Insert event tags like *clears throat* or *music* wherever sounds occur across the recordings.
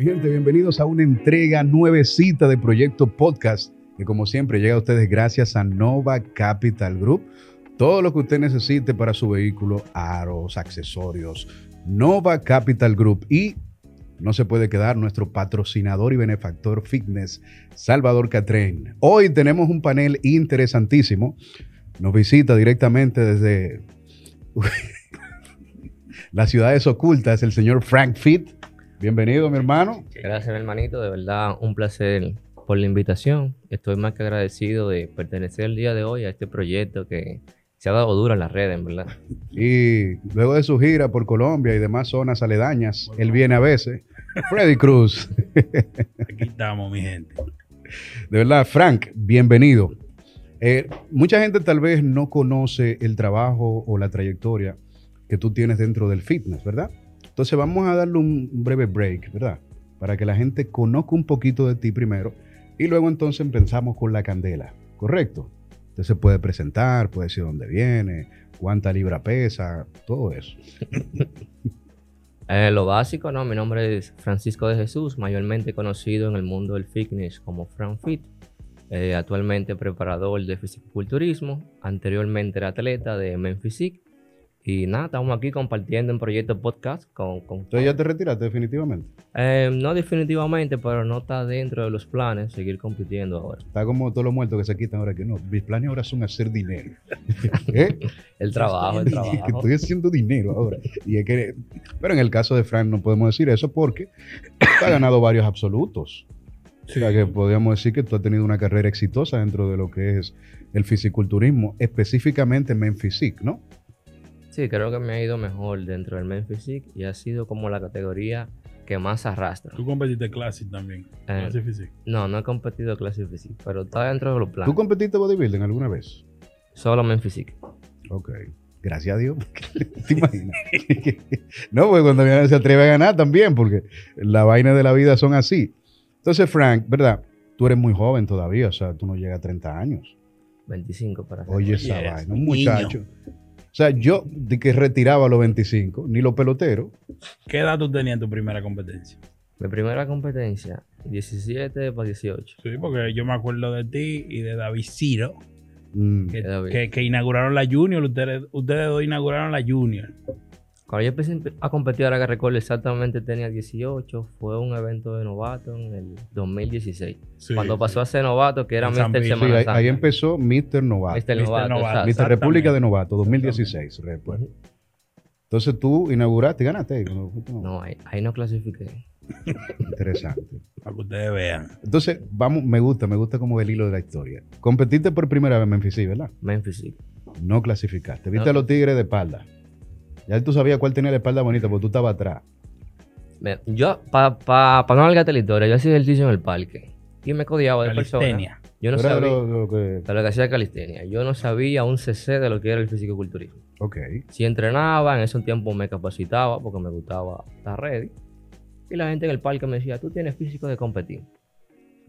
Gente, bienvenidos a una entrega nuevecita de Proyecto Podcast, que como siempre llega a ustedes gracias a Nova Capital Group. Todo lo que usted necesite para su vehículo, aros, accesorios, Nova Capital Group. Y no se puede quedar nuestro patrocinador y benefactor fitness, Salvador Catrén. Hoy tenemos un panel interesantísimo. Nos visita directamente desde *laughs* las ciudades ocultas el señor Frank Fit. Bienvenido, mi hermano. Gracias, mi hermanito. De verdad, un placer por la invitación. Estoy más que agradecido de pertenecer el día de hoy a este proyecto que se ha dado duro en las redes, en verdad. Y luego de su gira por Colombia y demás zonas aledañas, él viene a veces. Freddy Cruz. *laughs* Aquí estamos, mi gente. De verdad, Frank, bienvenido. Eh, mucha gente tal vez no conoce el trabajo o la trayectoria que tú tienes dentro del fitness, ¿verdad? Entonces vamos a darle un breve break, ¿verdad? Para que la gente conozca un poquito de ti primero y luego entonces empezamos con la candela, ¿correcto? Usted se puede presentar, puede decir dónde viene, cuánta libra pesa, todo eso. *laughs* Eh, lo básico, ¿no? Mi nombre es Francisco de Jesús, mayormente conocido en el mundo del fitness como FranFit. Eh, actualmente preparador de fisiculturismo, anteriormente era atleta de Menphysique y nada, estamos aquí compartiendo en proyecto podcast con... con Entonces ya te retiraste definitivamente. Eh, no definitivamente, pero no está dentro de los planes seguir compitiendo ahora. Está como todos los muertos que se quitan ahora que no. Mis planes ahora son hacer dinero. *laughs* ¿Eh? El trabajo, el trabajo. Que estoy haciendo dinero ahora. Y es que, pero en el caso de Frank no podemos decir eso porque ha ganado varios absolutos. O sea que podríamos decir que tú has tenido una carrera exitosa dentro de lo que es el fisiculturismo, específicamente Menphysique, ¿no? Sí, creo que me ha ido mejor dentro del Men Physique y ha sido como la categoría que más arrastra. Tú competiste Classic también. Eh, Classic Physique. No, no he competido Classic Physique, pero está dentro de los planes. ¿Tú competiste bodybuilding alguna vez? Solo Men Physique. Ok. Gracias a Dios. *laughs* ¿Te imaginas? *laughs* no, pues cuando se atreve a ganar también, porque la vaina de la vida son así. Entonces, Frank, ¿verdad? Tú eres muy joven todavía, o sea, tú no llegas a 30 años. 25 para ser Oye, esa Yes, vaina, un niño. O sea, yo de que retiraba a los 25, ni los peloteros. ¿Qué edad tú tenías en tu primera competencia? Mi primera competencia, 17 para 18. Sí, porque yo me acuerdo de ti y de David Ciro, Mm, que, David. que- que inauguraron la Junior. Ustedes, ustedes dos inauguraron la Junior. Cuando yo empecé a competir, ahora que recuerdo exactamente tenía 18, fue un evento de novato en el 2016. Sí, Cuando sí. pasó a ser novato, que era Mr. Sí, Semana ahí, Santa. ahí empezó Mr. Novato. Mr. Novato. Mr. República de Novato, 2016, recuerdo. Entonces tú inauguraste y ganaste. No, No, ahí, ahí no clasifiqué. *laughs* Interesante. Para que ustedes vean. Entonces, vamos, me gusta, me gusta como el hilo de la historia. Competiste por primera vez en Memphis, sí, ¿verdad? Men Physique. No clasificaste. Viste No. a los tigres de espalda. Ya tú sabías cuál tenía la espalda bonita, porque tú estabas atrás. Yo, para pa, pa no alargarte la historia, yo hacía ejercicio en el parque y me codiaba de personas. Calistenia. Yo no sabía lo- de lo que... de lo que hacía calistenia. Yo no sabía un CC de lo que era el fisicoculturismo. Ok. Si entrenaba, en ese tiempo me capacitaba porque me gustaba estar ready. Y la gente en el parque me decía, tú tienes físico de competir.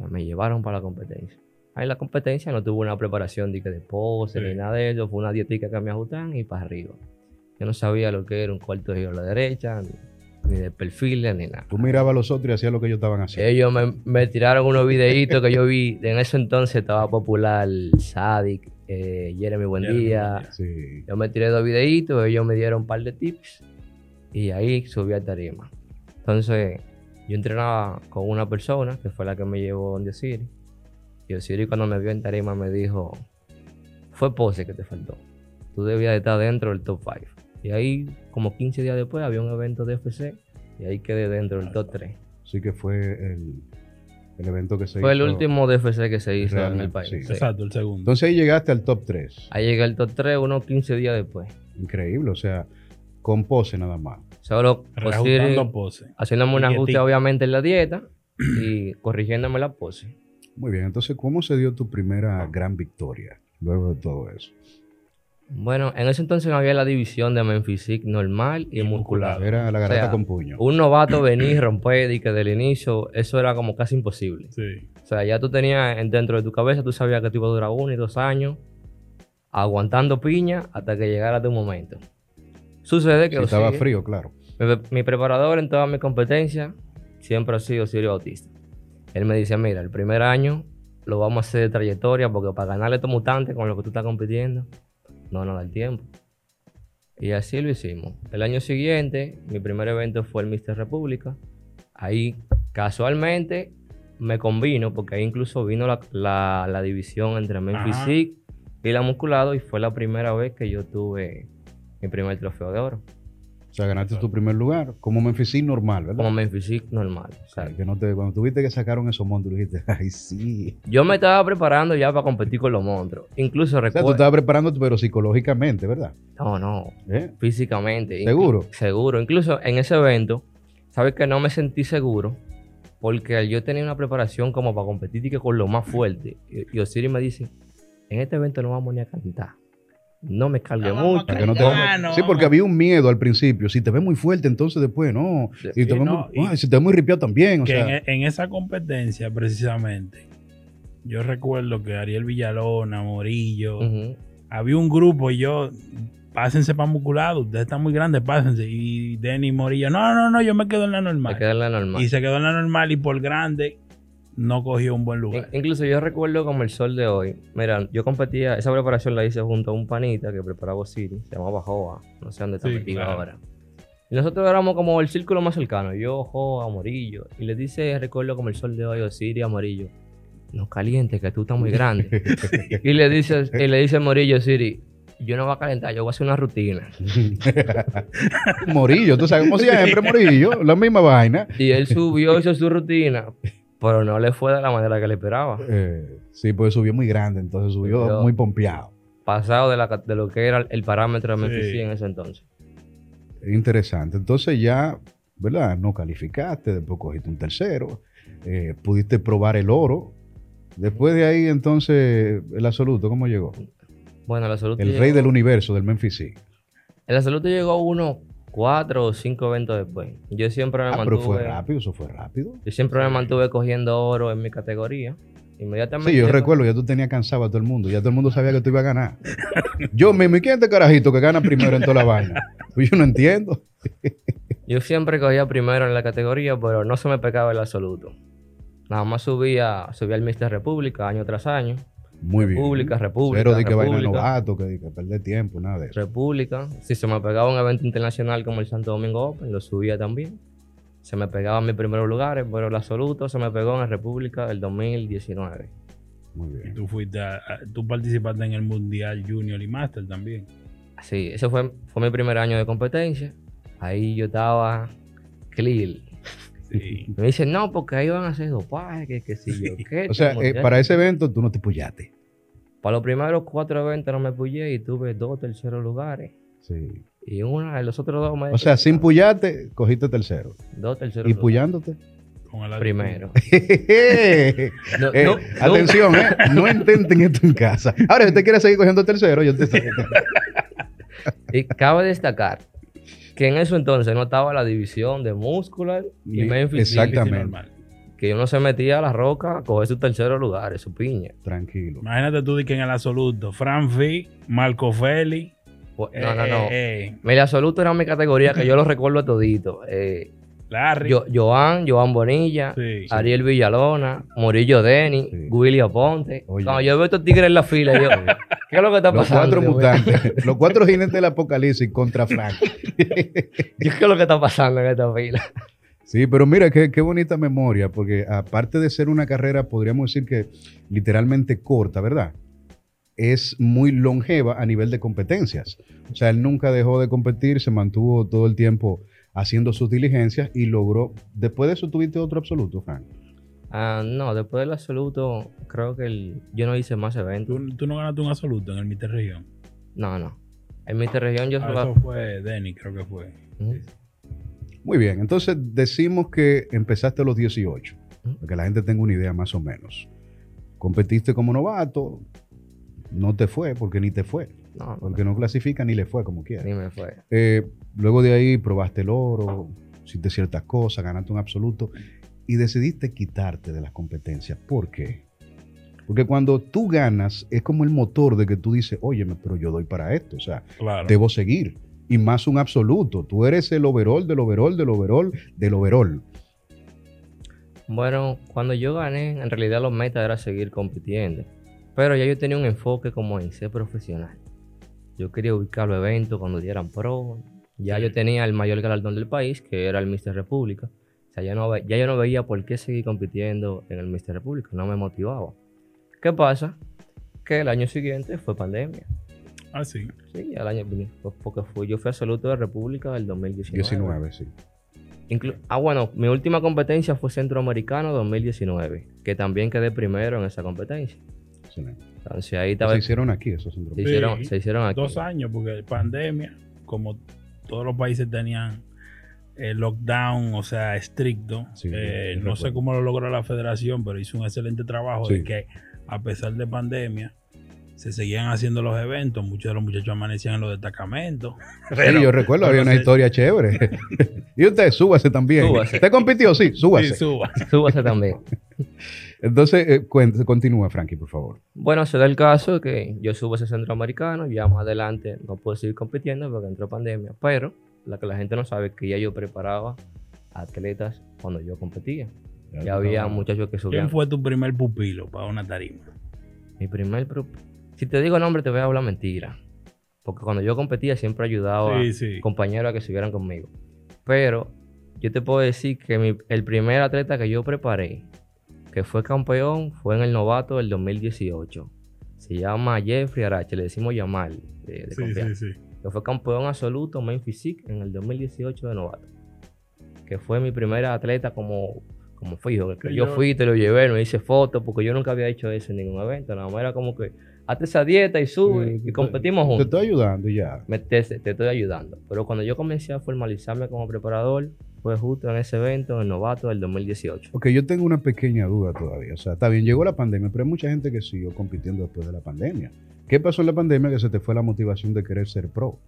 Me llevaron para la competencia. Ahí en la competencia no tuve una preparación de, que de pose Sí. ni nada de eso. Fue una dietica que me ajustan y para arriba. Yo no sabía lo que era un cuarto de giro a la derecha, ni, ni de perfiles, ni nada. Tú mirabas a los otros y hacías lo que ellos estaban haciendo. Ellos me, me tiraron unos videitos que yo vi. En ese entonces estaba popular Sadik, eh, Jeremy Buendía. Sí. Yo me tiré dos videitos, ellos me dieron un par de tips y ahí subí a tarima. Entonces, yo entrenaba con una persona que fue la que me llevó donde Siri. Y Osiri cuando me vio en tarima me dijo, fue pose que te faltó. Tú debías de estar dentro del top 5. Y ahí, como 15 días después, había un evento de FC y ahí quedé dentro del top 3. Así que fue el, el evento que se Fue el hizo. último DFC que se hizo en el país. sí. sí. Exacto, el segundo. Entonces ahí llegaste al top 3. Ahí llegué al top 3 unos 15 días después. Increíble, o sea, con pose nada más. Solo Reajustando pose. haciéndome un ajuste obviamente en la dieta y *clears throat* corrigiéndome la pose. Muy bien, entonces, ¿cómo se dio tu primera gran victoria luego de todo eso? Bueno, en ese entonces no había la división de Menphysique normal y, Y muscular. Era la garata sea, con puño. Un novato venir romper y que del inicio eso era como casi imposible. Sí. O sea, ya tú tenías en- dentro de tu cabeza, tú sabías que te iba a durar uno y dos años aguantando piña hasta que llegara tu momento. Sucede que Si estaba frío, claro. Mi, mi preparador en todas mis competencias siempre ha sido Sirio Bautista. Él me dice, mira, el primer año lo vamos a hacer de trayectoria porque para ganarle a estos mutantes con lo que tú estás compitiendo, no nos da el tiempo. Y así lo hicimos. El año siguiente, mi primer evento fue el Mister República. Ahí casualmente me combino porque ahí incluso vino la, la- la división entre Ajá. physique y la musculado y fue la primera vez que yo tuve mi primer trofeo de oro. O sea, ganaste tu primer lugar como Memphis normal, ¿verdad? Como physique normal. O o sea, que no te, cuando tuviste que sacaron esos monstruos, dijiste, *laughs* ay, sí. yo me estaba preparando ya para competir con los monstruos. Incluso O sea, tú recuerdo... estabas preparándote, pero psicológicamente, ¿verdad? No, no. ¿Eh? Físicamente. ¿Seguro? Inclu- Seguro. Incluso en ese evento, sabes que no me sentí seguro porque yo tenía una preparación como para competir y que con lo más fuerte. Y, y Osiris me dice, en este evento no vamos ni a cantar. No me cargue No mucho. No te- Ah, no, sí, porque había un miedo al principio. Si te ves muy fuerte, entonces después no. Si te Sí, ves no, muy, y- ay, si te ves muy ripiado también. O que sea, en, e- en esa competencia, precisamente, yo recuerdo que Ariel Villalona, Morillo, había un grupo y yo, pásense para musculado, ustedes están muy grandes, pásense. Y Denny Morillo, no, no, no, yo me quedo en la Me normal. quedé en la normal. Y se quedó en la normal y por grande no cogió un buen lugar. In- Incluso yo recuerdo como el sol de hoy. Mira, yo competía, esa preparación la hice junto a un panita que preparaba Osiris, se llamaba Joa, no sé dónde está Sí, metido claro. ahora. Y nosotros éramos como el círculo más cercano, yo, Joa, Morillo. Y le dice, recuerdo como el sol de hoy, Osiris, Amarillo, no caliente, que tú estás muy grande. *laughs* y le dice, y le dice Morillo, Osiris, yo no voy a calentar, yo voy a hacer una rutina. *laughs* Morillo, tú sabes, como siempre, Morillo, la misma vaina. Y él subió, hizo su rutina, pero no le fue de la manera que le esperaba. Eh, sí, pues subió muy grande, entonces subió Subió. muy pompeado. Pasado de, la, ca- de lo que era el parámetro de Sí. Memphis en ese entonces. Interesante. Entonces ya, ¿verdad? No calificaste, después cogiste un tercero, eh, pudiste probar el oro. Después de ahí, entonces, el absoluto, ¿cómo llegó? Bueno, el absoluto, El llegó, rey del universo del Memphis. sí. el absoluto llegó unos cuatro o cinco eventos después. Yo siempre me Ah, pero mantuve. fue rápido, eso fue rápido. Yo siempre me mantuve cogiendo oro en mi categoría. Inmediatamente. Sí, yo recuerdo, ya tú tenías cansado a todo el mundo, ya todo el mundo sabía que tú ibas a ganar. Yo mismo, ¿y quién es este carajito que gana primero en toda la vaina? Pues yo no entiendo. Yo siempre cogía primero en la categoría, pero no se me pegaba el absoluto. Nada más subía, subía al Mister República año tras año. Muy bien. República, República, Cero de que vaina novato, que, de que perder tiempo, nada de eso. República. Si se me pegaba un evento internacional como el Santo Domingo Open, lo subía también. Se me pegaba en mis primeros lugares, pero el absoluto se me pegó en la República del 2019. Muy Y bien. tú fuiste a- a- tú participaste en el Mundial Junior y Master también. Sí, ese fue, fue mi primer año de competencia. Ahí yo estaba clear. Sí. Me dicen, no, porque ahí van a hacer dopaje, que, que si yo qué. O sea, eh, para ese evento tú no te puyaste. Para los primeros cuatro eventos no me puyé y tuve dos terceros lugares. Sí. Y una, los otros dos me... O sea, sin puyarte, cogiste tercero. dos terceros Y lugares. puyándote. Con el Primero. *laughs* Eh, No, no, no. atención, eh, no intenten esto en casa. Ahora, si usted quiere seguir cogiendo tercero, yo te *laughs* Y cabe destacar que en eso entonces no estaba la división de muscular y Ni- Memphis. Exactamente. normal. Que uno se metía a la roca a coger su tercero lugar, su piña. Tranquilo. Imagínate tú de que en el absoluto, Fran Fi, Marco Feli. Pues, eh, No, no, no. eh, eh, Mira, absoluto era mi categoría que yo lo recuerdo todito. Eh, Larry. Yo- Joan, Joan Bonilla, Sí. Ariel Villalona, Murillo Denny, Sí. Willy Aponte. Cuando yo veo estos tigres en la fila, yo, *laughs* ¿qué es lo que está Los pasando? cuatro Dios mío? mutantes, *laughs* los cuatro jinetes del apocalipsis contra Frank. Yo, *laughs* ¿Qué es lo que está pasando en esta fila? Sí, pero mira, qué, qué bonita memoria, porque aparte de ser una carrera, podríamos decir que literalmente corta, ¿verdad? Es muy longeva a nivel de competencias. O sea, él nunca dejó de competir, se mantuvo todo el tiempo haciendo sus diligencias y logró. Después de eso, tuviste otro absoluto, Frank. Ah, no, después del absoluto, creo que el- yo no hice más eventos. ¿Tú, tú no ganaste un absoluto en el Mister Región. No, no. En Mister Región yo Ah, solo... eso fue Denny, creo que fue. Muy bien, entonces decimos que empezaste a los 18, Ujú. para que la gente tenga una idea más o menos. Competiste como novato, no te fue, porque ni te fue, No, no, porque no clasifica ni le fue como quiera. ni me fue. Eh, luego de ahí probaste el oro, hiciste ciertas cosas, ganaste un absoluto y decidiste quitarte de las competencias. ¿Por qué? Porque cuando tú ganas es como el motor de que tú dices, oye, pero yo doy para esto, o sea, Claro. debo seguir. Y más un absoluto. Tú eres el overall del overall del overall del overall. Bueno, cuando yo gané, en realidad los metas era seguir compitiendo. Pero ya yo tenía un enfoque como en ser profesional. Yo quería ubicar los eventos cuando dieran pro. Ya yo tenía el mayor galardón del país, que era el Mister República. O sea, ya, no, ve- ya yo no veía por qué seguir compitiendo en el Mister República. No me motivaba. ¿Qué pasa? Que el año siguiente fue pandemia. Ah, sí. Sí, el año pues, porque fui, yo fui absoluto de República del 2019. 19, sí. Inclu- ah, bueno, mi última competencia fue Centroamericano 2019, que también quedé primero en esa competencia. Excelente. Entonces ahí estaba, Se se, hicieron aquí esos centros. hicieron, Sí. se hicieron aquí. Dos años, porque pandemia, como todos los países tenían el lockdown, o sea, estricto, Sí, eh, no sé cómo lo logró la federación, pero hizo un excelente trabajo Sí. de que a pesar de pandemia, se seguían haciendo los eventos, muchos de los muchachos amanecían en los destacamentos. *laughs* Sí, yo recuerdo, había pero una se- historia chévere. *laughs* y usted, súbase también. Súbase. ¿Usted compitió? Sí, súbase. Sí, suba. Súbase también. *laughs* Entonces, eh, cuente- continúa, Frankie, por favor. Bueno, se da el caso que yo subo ese Centroamericano, ya más adelante no puedo seguir compitiendo porque entró pandemia, pero la que la gente no sabe es que ya yo preparaba atletas cuando yo competía. Ya había muchachos que subían. ¿Quién fue tu primer pupilo para una tarima? Mi primer... Si te digo nombre te voy a hablar mentira. Porque cuando yo competía siempre ayudaba Sí, sí. a compañeros a que subieran conmigo. Pero yo te puedo decir que mi- el primer atleta que yo preparé, que fue campeón, fue en el novato del 2018. Se llama Jeffrey Arache, le decimos Yamal, de, de Sí, confianza. sí, sí. Que fue campeón absoluto main physique en el 2018 de novato. Que fue mi primer atleta como, como fijo. Que Que yo yo- fui, te lo llevé, me hice fotos, porque yo nunca había hecho eso en ningún evento. Nada más era como que hazte esa dieta y sube Sí, y te- competimos Te juntos. estoy ayudando ya. Me- te, te estoy ayudando. Pero cuando yo comencé a formalizarme como preparador, fue justo en ese evento, en el novato del 2018. Ok, yo tengo una pequeña duda todavía. O sea, está bien, llegó la pandemia, pero hay mucha gente que siguió compitiendo después de la pandemia. ¿Qué pasó en la pandemia que se te fue la motivación de querer ser pro?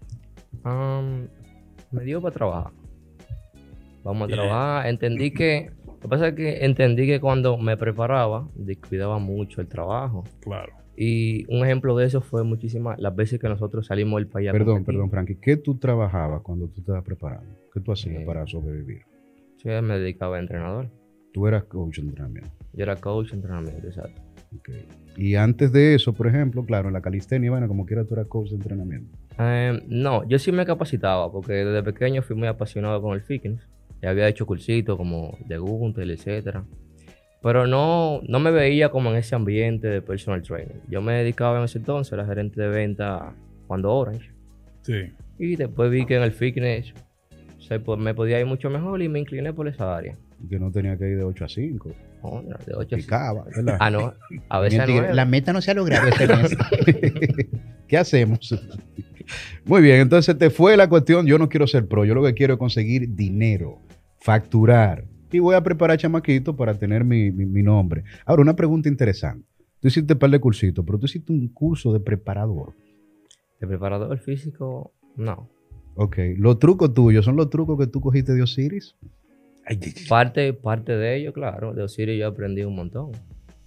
Am, me dio para trabajar. Vamos a Bien. trabajar. Entendí que. Lo que pasa es que entendí que cuando me preparaba, descuidaba mucho el trabajo. Claro. Y un ejemplo de eso fue muchísimas las veces que nosotros salimos del país. Perdón, perdón, Frankie. ¿Qué tú trabajabas cuando tú estabas preparando? ¿Qué tú hacías Eh. para sobrevivir? Sí, me dedicaba a entrenador. Tú eras coach de entrenamiento. Yo era coach de entrenamiento, exacto. Ok. Y antes de eso, por ejemplo, claro, en la calistenia, bueno, como quiera tú eras coach de entrenamiento. Eh, no, yo sí me capacitaba porque desde pequeño fui muy apasionado con el fitness. Ya había hecho cursitos como de Gunther, etcétera. Pero no, no me veía como en ese ambiente de personal training. Yo me dedicaba en ese entonces, era gerente de venta cuando Orange. Sí. Y después vi que en el fitness se me podía ir mucho mejor y me incliné por esa área. Y que no tenía que ir de 8 a 5. Oh, no, de 8 a Picaba, ¿verdad? Ah, no. A veces. La meta no se ha logrado este mes. *laughs* ¿Qué hacemos? Muy bien, entonces te fue la cuestión, yo no quiero ser pro, yo lo que quiero es conseguir dinero, facturar. Y voy a preparar chamaquito para tener mi, mi- mi nombre. Ahora, una pregunta interesante. Tú hiciste un par de cursitos, pero tú hiciste un curso de preparador. De preparador físico, no. Ok, los trucos tuyos son los trucos que tú cogiste de Osiris. Ay. Parte, parte de ello, claro. De Osiris yo aprendí un montón.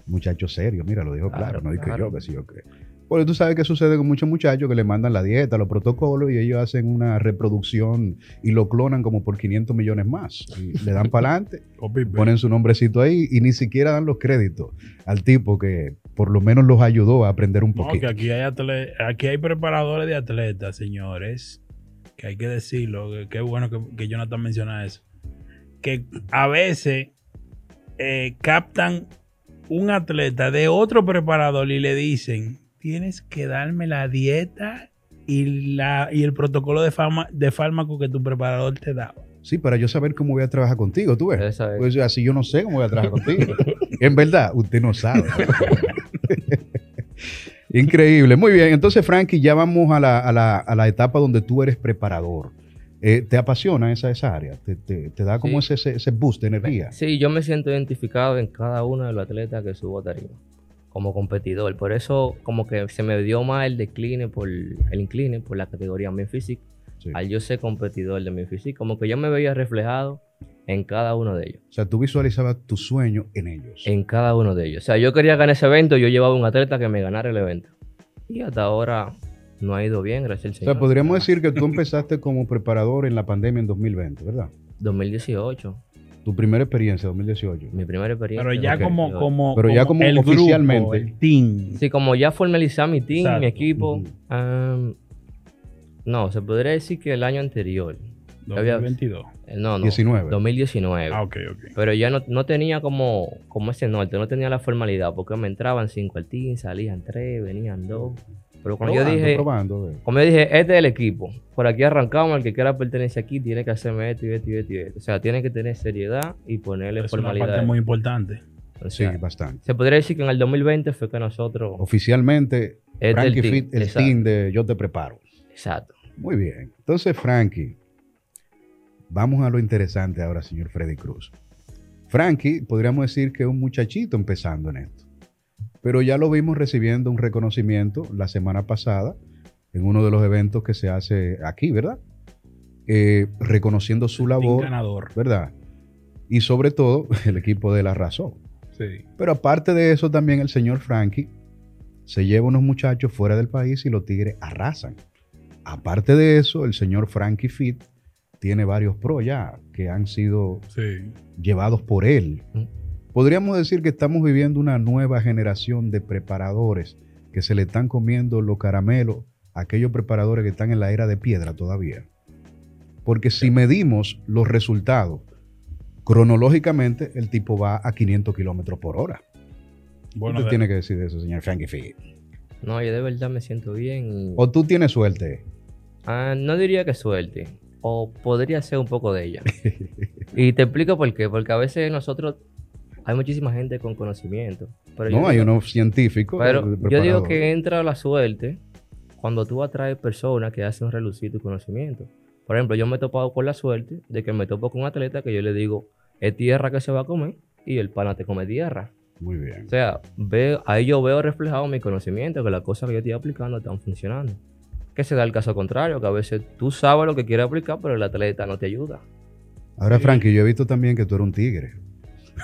Muchacho serio, mira, lo dijo claro, Claro, no dije claro. yo, que sí yo qué. Porque tú sabes qué sucede con muchos muchachos que le mandan la dieta, los protocolos y ellos hacen una reproducción y lo clonan como por 500 millones más. Y le dan *laughs* para adelante, paste. ponen su nombrecito ahí y ni siquiera dan los créditos al tipo que por lo menos los ayudó a aprender un No, que poquito. aquí hay, atle- aquí hay preparadores de atletas, señores. Que hay que decirlo. que Qué bueno que, que Jonathan menciona eso. Que a veces eh, captan un atleta de otro preparador y le dicen: Tienes que darme la dieta y, la, y el protocolo de, fama, de fármaco que tu preparador te da. Sí, para yo saber cómo voy a trabajar contigo, tú ves. Esa es- Pues así yo no sé cómo voy a trabajar contigo. en verdad, usted no sabe. *laughs* Increíble. Muy bien. Entonces, Frankie, ya vamos a la, a la- a la etapa donde tú eres preparador. Eh, ¿Te apasiona esa, esa área? ¿Te, te- te da como Sí. ese, ese boost de energía? Sí, yo me siento identificado en cada uno de los atletas que subo a tarima como competidor. Por eso como que se me dio más el decline por el incline por la categoría main physique. Sí. Al yo ser competidor de main physique, como que yo me veía reflejado en cada uno de ellos. O sea, tú visualizabas tu sueño en ellos. En cada uno de ellos. O sea, yo quería ganar ese evento, yo llevaba un atleta que me ganara el evento. Y hasta ahora no ha ido bien, gracias al o Señor. sea, podríamos decir que tú empezaste como preparador en la pandemia en 2020, ¿verdad? 2018. Tu primera experiencia, 2018. Mi primera experiencia. Pero ya como, como, Pero ya como el oficialmente. grupo, el team. Sí, como ya formalizar mi team, Exacto. mi equipo. Am, no, se podría decir que el año anterior. había- 2022. eh, No, no. 19. 2019. Ah, ok, ok. Pero ya no, no tenía como, como ese norte, no tenía la formalidad, porque me entraban cinco al team, salían tres, venían dos. Pero cuando yo dije, probando, como yo dije, este es el equipo, por aquí arrancamos, el que quiera pertenecer aquí tiene que hacerme esto y esto y esto y esto. O sea, tiene que tener seriedad y ponerle Es una formalidad. parte muy importante. O Sí, bastante. se podría decir que en el 2020 fue que nosotros... Oficialmente, Este es Frankie el Fit, el exacto. team de Yo Te Preparo. Exacto. Muy bien. Entonces, Frankie, vamos a lo interesante ahora, señor Freddy Cruz. Frankie, podríamos decir que es un muchachito empezando en esto, pero ya lo vimos recibiendo un reconocimiento la semana pasada en uno de los eventos que se hace aquí, ¿verdad? Eh, reconociendo su labor, ganador. ¿verdad? Y sobre todo, *laughs* el equipo de La Razón. Sí. Pero aparte de eso, también el señor Frankie se lleva unos muchachos fuera del país y los tigres arrasan. Aparte de eso, el señor Frankie Fit tiene varios pros ya que han sido Sí. llevados por él. Podríamos decir que estamos viviendo una nueva generación de preparadores que se le están comiendo los caramelos a aquellos preparadores que están en la era de piedra todavía. Porque si medimos los resultados, cronológicamente el tipo va a 500 kilómetros por hora. Bueno, ¿Qué de- tiene que decir de eso, señor Frankie Fit? No, yo de verdad me siento bien y... O tú tienes suerte. Ah, no diría que suerte, o podría ser un poco de ella. *laughs* y te explico por qué, porque a veces nosotros, hay muchísima gente con conocimiento. Pero no, hay unos científicos. Pero eh, yo digo que entra la suerte cuando tú atraes personas que hacen relucir tu conocimiento. Por ejemplo, yo me he topado con la suerte de que me topo con un atleta que yo le digo, es tierra que se va a comer y el pana te come tierra. Muy bien. O sea, veo, ahí yo veo reflejado mi conocimiento, que las cosas que yo estoy aplicando están funcionando. Que se da el caso contrario, que a veces tú sabes lo que quieres aplicar, pero el atleta no te ayuda. Ahora. Frankie, yo he visto también que tú eres un tigre.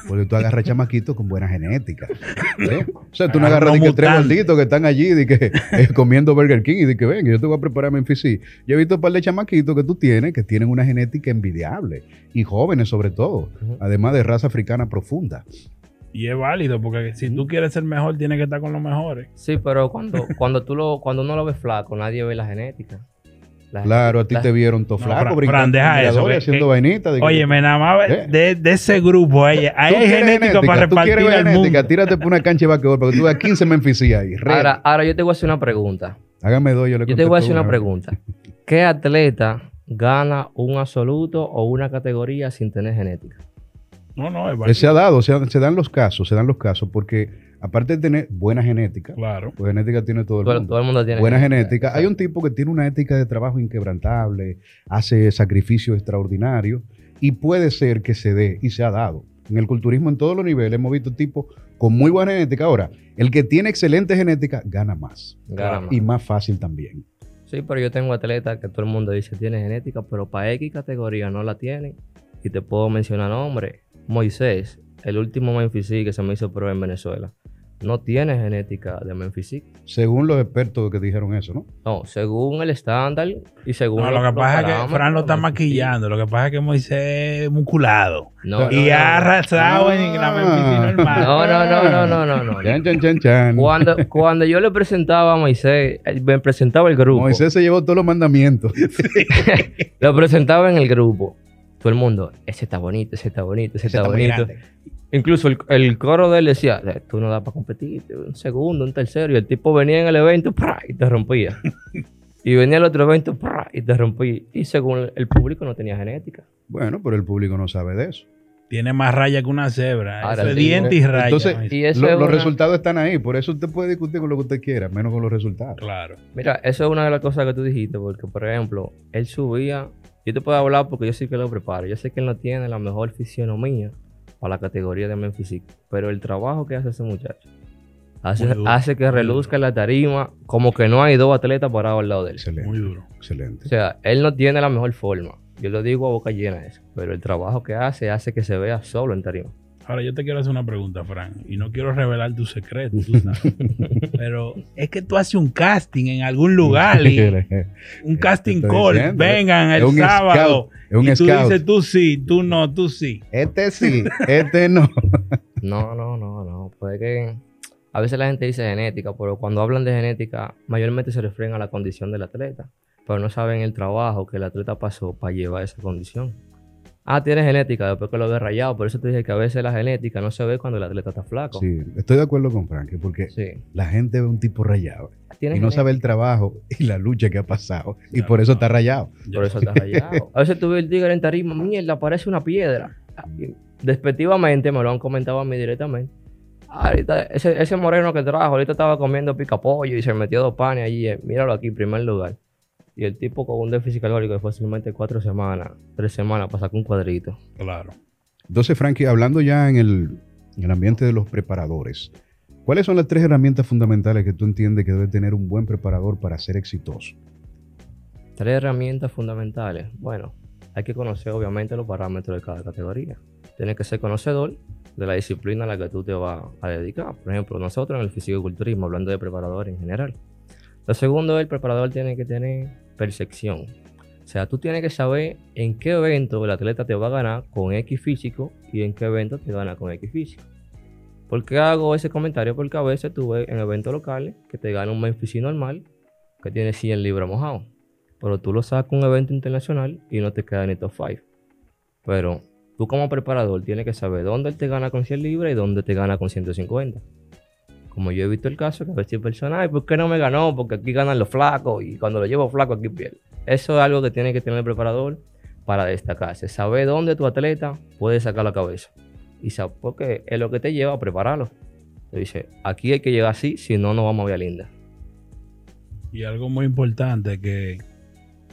Porque tú agarras chamaquitos con buena genética. *laughs* ¿eh? O sea, tú no Agarra agarras ni unos que tres gorditos que están allí de que, eh, comiendo Burger King y de que ven, yo te voy a preparar Memphis. Sí. Yo he visto un par de chamaquitos que tú tienes que tienen una genética envidiable. Y jóvenes sobre todo. Además de raza africana profunda. Y es válido, porque si tú quieres ser mejor, tienes que estar con los mejores. Sí, pero cuando, cuando, tú lo, cuando uno lo ve flaco, nadie ve la genética. La Claro, a ti la- te vieron todo No, flaco, brincando, eso, haciendo que- vainita. de que- Oye, me nada más ¿Eh? de, de ese grupo, ahí, ahí ¿Tú hay quieres genética para ¿Tú quieres repartir ver el genética? mundo. Tírate por una cancha de basquetbol para que tú veas 15 Memphis ahí. Ahora, ahora yo te voy a hacer una pregunta. Hágame dos, yo le Yo te voy a hacer una pregunta. ¿Qué atleta gana un absoluto o una categoría sin tener genética? No, no, es Eh, válido. Se ha dado, se, se dan los casos, se dan los casos, porque aparte de tener buena genética, Claro. pues genética tiene todo el Todo, mundo. todo el mundo tiene buena genética. Hay un tipo que tiene una ética de trabajo inquebrantable, hace sacrificios extraordinarios y puede ser que se dé y se ha dado. En el culturismo en todos los niveles hemos visto tipos con muy buena genética. Ahora, el que tiene excelente genética gana más Gana más. y más fácil también. Sí, pero yo tengo atletas que todo el mundo dice tiene genética, pero para X categoría no la tienen. Y te puedo mencionar nombres. Moisés, el último Memphis que se me hizo pro en Venezuela, no tiene genética de Memphis. Según los expertos que dijeron eso, ¿no? No, según el estándar y según No, lo que pasa es que Fran lo está maquillando. Lo que pasa es que Moisés es musculado. No, y no, ha no. arrasado en la Ah. Memphis normal. No, no, no, no, no, no, no. Chan, chan, chan, chan. Cuando, cuando yo le presentaba a Moisés, eh, me presentaba el grupo. Moisés se llevó todos los mandamientos. *laughs* Lo presentaba en el grupo. Todo el mundo, ese está bonito, ese está bonito, ese, está, bonito. Incluso el, el coro de él decía, "Eh, tú no das para competir, un segundo, un tercero. Y el tipo venía en el evento y te rompía. *laughs* y venía al otro evento y te rompía. Y según el público no tenía genética. Bueno, pero el público no sabe de eso. Tiene más raya que una cebra. Ahora Eso es sí. diente y raya. Entonces, Moisés. Y eso Lo- es los resultados están ahí, por eso usted puede discutir con lo que usted quiera, menos con los resultados. Claro. Mira, eso es una de las cosas que tú dijiste, porque por ejemplo, él subía, yo te puedo hablar porque yo sé que lo preparo, yo sé que él no tiene la mejor fisionomía para la categoría de Memphis, pero el trabajo que hace ese muchacho hace, que reluzca la tarima como que no hay dos atletas parados al lado de él. Excelente. Muy duro. Excelente. O sea, él no tiene la mejor forma. Yo lo digo a boca llena eso, pero el trabajo que hace hace que se vea solo en tarima. Ahora yo te quiero hacer una pregunta, Frank, y no quiero revelar tu secreto, tú *laughs* sabes. pero es que tú haces un casting en algún lugar, y *laughs* un casting call, diciendo, vengan el un sábado. scout, es un y tú scout. dices tú sí, tú no, tú sí. Este sí, este no. *laughs* No, no, no, no. Puede que a veces la gente dice genética, pero cuando hablan de genética, mayormente se refieren a la condición del atleta, pero no saben el trabajo que el atleta pasó para llevar esa condición. Ah, tiene genética, después que lo ve rayado. Por eso te dije que a veces la genética no se ve cuando el atleta está flaco. Sí, estoy de acuerdo con Frankie, porque Sí. la gente ve un tipo rayado y no genética, sabe el trabajo y la lucha que ha pasado. Y por eso no. está rayado. Por eso está rayado. *laughs* A veces tú ves el tigre en tarima, mierda, parece una piedra. Despectivamente me lo han comentado a mí directamente. Ah, Ahorita, ese, ese moreno que trajo, ahorita estaba comiendo pica pollo y se metió dos panes allí. eh, Míralo aquí, primer lugar. Y el tipo con un déficit calórico de fácilmente cuatro semanas, tres semanas para sacar un cuadrito. Claro. Entonces, Frankie, hablando ya en el, en el ambiente de los preparadores, ¿cuáles son las tres herramientas fundamentales que tú entiendes que debe tener un buen preparador para ser exitoso? Tres herramientas fundamentales. Bueno, hay que conocer obviamente los parámetros de cada categoría. Tienes que ser conocedor de la disciplina a la que tú te vas a dedicar. Por ejemplo, nosotros en el fisicoculturismo, hablando de preparadores en general. Lo segundo, el preparador tiene que tener percepción. O sea, tú tienes que saber en qué evento el atleta te va a ganar con X físico y en qué evento te gana con X físico. ¿Por qué hago ese comentario? Porque a veces tú ves en eventos locales que te gana un Memphis normal que tiene 100 libras mojado. Pero tú lo sacas un evento internacional y no te queda ni top 5. Pero tú como preparador tienes que saber dónde él te gana con 100 libras y dónde te gana con 150. Como yo he visto el caso, que a veces personas, "Ay, ¿por qué no me ganó? Porque aquí ganan los flacos y cuando lo llevo flaco aquí pierde. Eso es algo que tiene que tener el preparador para destacarse. Saber dónde tu atleta puede sacar la cabeza. Y saber, porque es lo que te lleva a prepararlo. Te dice, aquí hay que llegar así, si no, no vamos a ver linda. Y algo muy importante que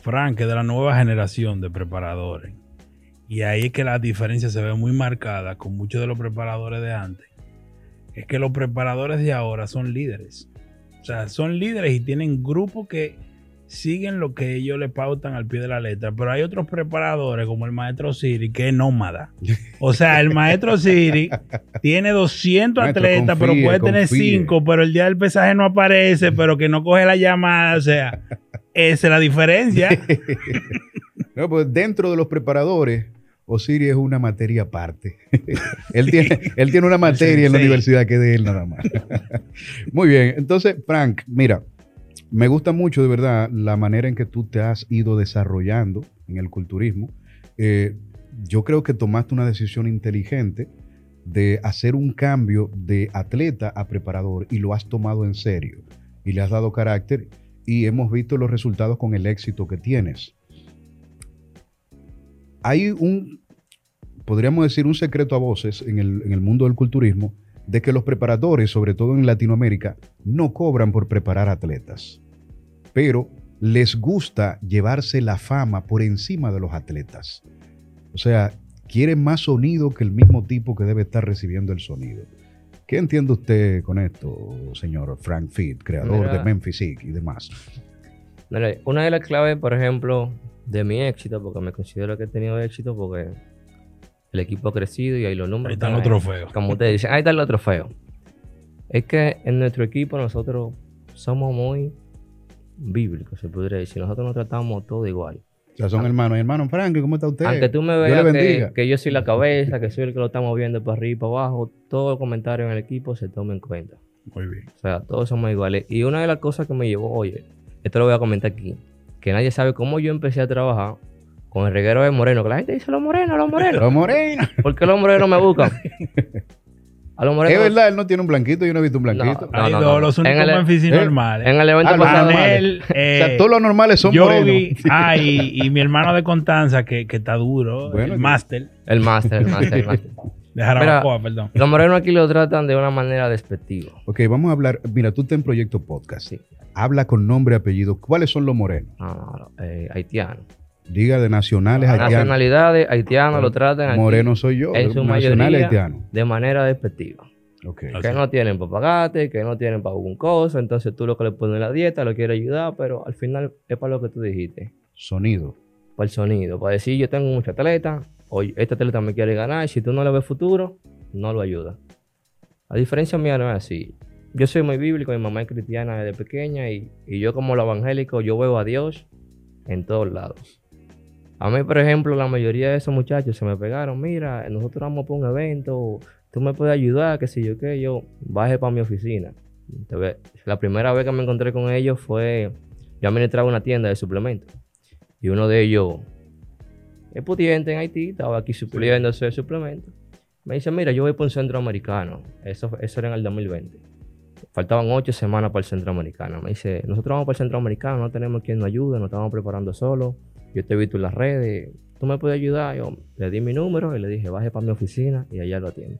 Frank es de la nueva generación de preparadores. Y ahí es que la diferencia se ve muy marcada con muchos de los preparadores de antes. Es que los preparadores de ahora son líderes. O sea, son líderes y tienen grupos que siguen lo que ellos le pautan al pie de la letra. Pero hay otros preparadores como el maestro Siri que es nómada. O sea, el maestro Siri *laughs* tiene 200 Maestro, atletas, pero confíe, puede tener confíe. 5, pero el día del pesaje no aparece, pero que no coge la llamada. O sea, esa es la diferencia. *laughs* No, pues dentro de los preparadores, Osiris es una materia aparte. *laughs* él, tiene, él tiene una materia en la Sí. universidad que es de él nada más. *laughs* Muy bien, entonces, Frank, mira, me gusta mucho de verdad la manera en que tú te has ido desarrollando en el culturismo. Eh, yo creo que tomaste una decisión inteligente de hacer un cambio de atleta a preparador y lo has tomado en serio y le has dado carácter y hemos visto los resultados con el éxito que tienes. Hay un, podríamos decir, un secreto a voces en el, en el mundo del culturismo de que los preparadores, sobre todo en Latinoamérica, no cobran por preparar atletas, pero les gusta llevarse la fama por encima de los atletas. O sea, quieren más sonido que el mismo tipo que debe estar recibiendo el sonido. ¿Qué entiende usted con esto, señor Frank Fit, creador Mira. de Memphis Inc. y demás? Una de las claves, por ejemplo, de mi éxito, porque me considero que he tenido éxito, porque el equipo ha crecido y ahí los números. Ahí están los trofeos. Como ustedes dicen, ahí están los trofeos. Es que en nuestro equipo nosotros somos muy bíblicos, se podría decir. Nosotros nos tratamos todo igual. O sea, son hermanos. Hermano Frank, ¿cómo está usted? Aunque tú me veas que, yo soy la cabeza, que soy el que lo está moviendo para arriba y para abajo, todo el comentario en el equipo se toma en cuenta. Muy bien. O sea, todos somos iguales. Y una de las cosas que me llevó, oye, esto lo voy a comentar aquí, que nadie sabe cómo yo empecé a trabajar con el reguero de Moreno, que la gente dice los morenos, los morenos. Los morenos. *laughs* ¿Por qué los morenos me buscan? A los Es verdad, él no tiene un blanquito, yo no he visto un blanquito. No, no, dos, no. los En únicos el- Memphis eh, normales. En el evento Ah, pasado. Anel, o eh, sea, todos los normales son Yogi, morenos. *laughs* ah, y, y mi hermano de Constanza, que, que está duro, Bueno, el máster, El máster, el máster, el máster. *laughs* de Jarabacoa, perdón. Los morenos aquí lo tratan de una manera despectiva. Ok, vamos a hablar. Mira, tú estás en Proyecto Podcast. Sí. Habla con nombre y apellido. ¿Cuáles son los morenos? No, no, no, eh, haitianos. Diga de nacionales haitianos. Nacionalidades haitianos lo tratan aquí Moreno soy yo. en su nacional mayoría haitiano. de manera despectiva. Ok. Ok. Que no tienen para pagarte, que no tienen para algún cosa. Entonces tú lo que le pones en la dieta lo quieres ayudar, pero al final es para lo que tú dijiste. Sonido. Para el sonido. Para decir, yo tengo mucha atleta, o este atleta me quiere ganar. Si tú no le ves futuro, no lo ayuda. A diferencia mía no es así. Yo soy muy bíblico, mi mamá es cristiana desde pequeña y, yo como lo evangélico, yo veo a Dios en todos lados. A mí, por ejemplo, la mayoría de esos muchachos se me pegaron, mira, nosotros vamos por un evento, tú me puedes ayudar, qué sé yo qué, yo baje para mi oficina. La primera vez que me encontré con ellos fue, yo administraba una tienda de suplementos y uno de ellos es pudiente en Haití, estaba aquí supliéndose de suplementos. Me dice, mira, yo voy por un centroamericano. Eso, eso era en el 2020. Faltaban ocho semanas para el centroamericano. Me dice, nosotros vamos para el centroamericano, no tenemos quien nos ayude, nos estamos preparando solo. Yo te he visto en las redes, tú me puedes ayudar. Yo le di mi número y le dije, baje para mi oficina y allá lo atiendo.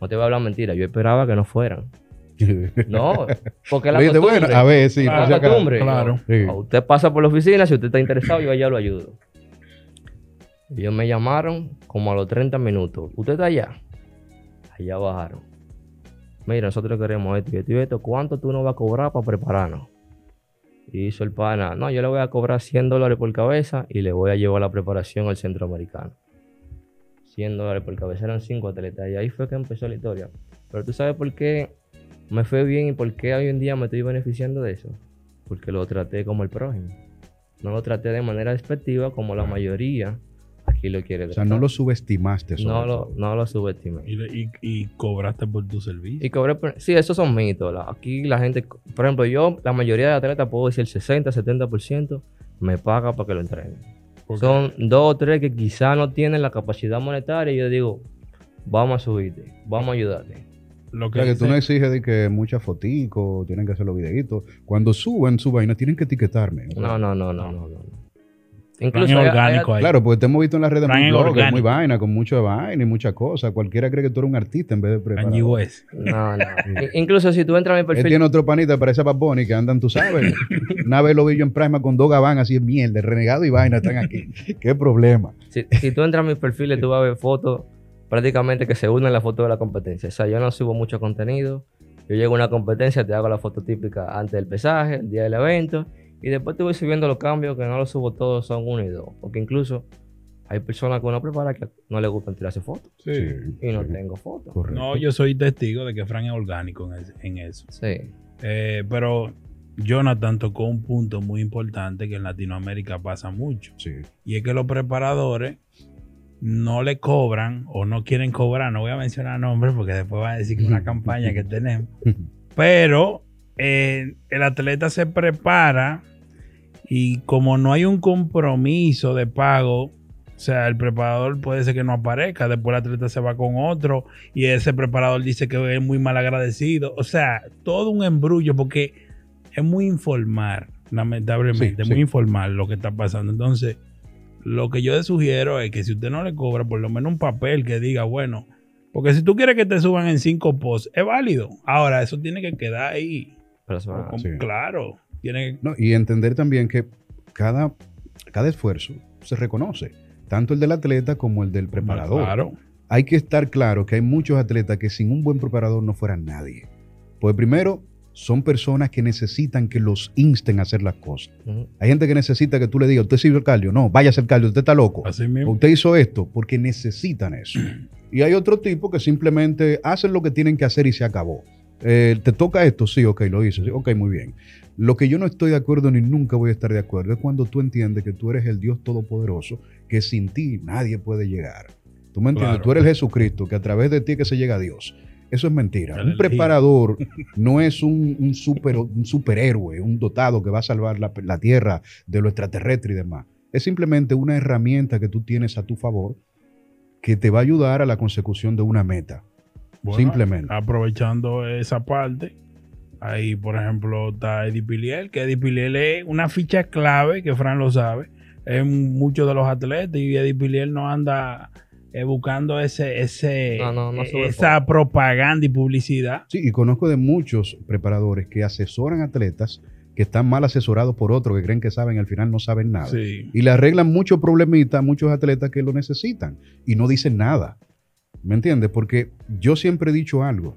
No te voy a hablar mentira, yo esperaba que no fueran. *laughs* No, porque la Oye, costumbre. bueno, a ver, sí, la costumbre. claro. Sí. Usted pasa por la oficina, si usted está interesado, yo allá lo ayudo. Ellos me llamaron como a los 30 minutos. ¿Usted está allá? Allá bajaron. Mira, nosotros queremos esto y esto y esto. ¿Cuánto tú nos vas a cobrar para prepararnos? Y hizo el pana. No, yo le voy a cobrar 100 dólares por cabeza y le voy a llevar la preparación al centroamericano. 100 dólares por cabeza. Eran 5 atletas. Y ahí fue que empezó la historia. Pero tú sabes por qué me fue bien y por qué hoy en día me estoy beneficiando de eso. Porque lo traté como el prójimo. No lo traté de manera despectiva como la mayoría aquí lo quiere O sea, no lo subestimaste. sobre no lo, no lo subestimé. Y, y- y cobraste por tu servicio. Y cobré, por- sí, esos son mitos. la- Aquí la gente, por ejemplo, yo, la mayoría de atletas, puedo decir el 60, 70%, me paga para que lo entrenen. Porque- Son dos o tres que quizá no tienen la capacidad monetaria y yo digo, vamos a subirte, vamos a ayudarte. lo O que sea, que tú no exiges de que muchas foticos, tienen que hacer los videitos. Cuando suben su vaina, tienen que etiquetarme. O No, no, no, no, no. no. Incluso hay- orgánico hay- ahí. Claro, porque te hemos visto en las redes muy blogger, orgánico. muy vaina, con mucho vaina y muchas cosas. Cualquiera cree que tú eres un artista en vez de. West. No, no. *laughs* Incluso si tú entras a mi Él perfil, tiene otro panita, parece Bad Bunny, que andan, tú sabes. *laughs* Una vez lo vi yo en Prima con dos gabán así en mierda, renegado y vaina están aquí. Qué problema. si, si tú entras a mis perfiles, tú vas a ver fotos prácticamente que se unen la foto de la competencia. O sea, yo no subo mucho contenido. Yo llego a una competencia, te hago la foto típica antes del pesaje, el día del evento, y después te voy subiendo los cambios, que no los subo todos, son uno y dos. Porque incluso hay personas que uno prepara que no les gustan tirarse fotos. Sí. Y no sí, tengo fotos. correcto. No, yo soy testigo de que Frank es orgánico en, es- en eso. Sí. Eh, pero Jonathan tocó un punto muy importante que en Latinoamérica pasa mucho. Sí. Y es que los preparadores no le cobran o no quieren cobrar. No voy a mencionar nombres porque después va a decir que es una *laughs* campaña que tenemos. Pero eh, el atleta se prepara y como no hay un compromiso de pago, o sea, el preparador puede ser que no aparezca, después el atleta se va con otro y ese preparador dice que es muy mal agradecido. O sea, todo un embrullo porque es muy informal, lamentablemente, Sí, muy sí. informal lo que está pasando. Entonces, lo que yo le sugiero es que si usted no le cobra, por lo menos un papel que diga, bueno, porque si tú quieres que te suban en cinco posts, es válido. Ahora, eso tiene que quedar ahí. Pero eso- Como- sí. Claro. Tiene No, y entender también que cada, cada esfuerzo se reconoce, tanto el del atleta como el del preparador. Claro. Hay que estar claro que hay muchos atletas que sin un buen preparador no fueran nadie. Pues primero, son personas que necesitan que los insten a hacer las cosas. Hay gente que necesita que tú le digas, usted sirve el cardio. No, vaya a hacer cardio, usted está loco. Así mismo. Usted hizo esto porque necesitan eso. *clears throat* Y hay otro tipo que simplemente hacen lo que tienen que hacer y se acabó. Eh, ¿Te toca esto? Sí, ok, lo hice. Sí, ok, muy bien. Lo que yo no estoy de acuerdo ni nunca voy a estar de acuerdo es cuando tú entiendes que tú eres el Dios Todopoderoso, que sin ti nadie puede llegar. ¿Tú me entiendes? Claro. Tú eres Jesucristo, que a través de ti que se llega a Dios. Eso es mentira. Un preparador no es un, un super, un superhéroe, un dotado que va a salvar la, la tierra de lo extraterrestre y demás. Es simplemente una herramienta que tú tienes a tu favor que te va a ayudar a la consecución de una meta. Bueno, simplemente. Aprovechando esa parte, ahí, por ejemplo, está Eddie Piliel, que Eddie Piliel es una ficha clave, que Fran lo sabe, en muchos de los atletas, y Eddie Piliel no anda eh, buscando ese, ese, No, no, no sube esa propaganda y publicidad. Sí, y conozco de muchos preparadores que asesoran atletas que están mal asesorados por otros que creen que saben al final no saben nada. Sí. Y le arreglan muchos problemitas a muchos atletas que lo necesitan y no dicen nada. ¿Me entiendes? Porque yo siempre he dicho algo.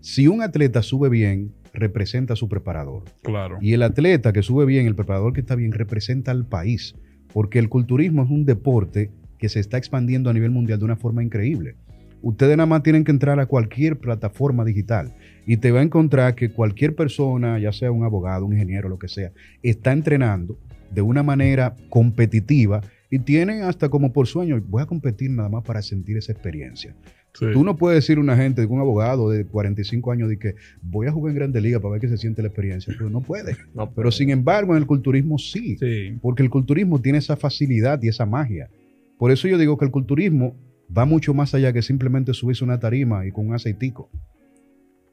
Si un atleta sube bien, representa a su preparador. Claro. Y el atleta que sube bien, el preparador que está bien, representa al país. Porque el culturismo es un deporte que se está expandiendo a nivel mundial de una forma increíble. Ustedes nada más tienen que entrar a cualquier plataforma digital y te va a encontrar que cualquier persona, ya sea un abogado, un ingeniero, lo que sea, está entrenando de una manera competitiva y tienen hasta como por sueño, voy a competir nada más para sentir esa experiencia. Sí. Tú no puedes decir a una gente, un abogado de 45 años, de que voy a jugar en Grande Liga para ver qué se siente la experiencia. Pero no puede. *laughs* No, Pero sin embargo, en el culturismo sí. Sí. Porque el culturismo tiene esa facilidad y esa magia. Por eso yo digo que el culturismo va mucho más allá que simplemente subirse una tarima y con un aceitico.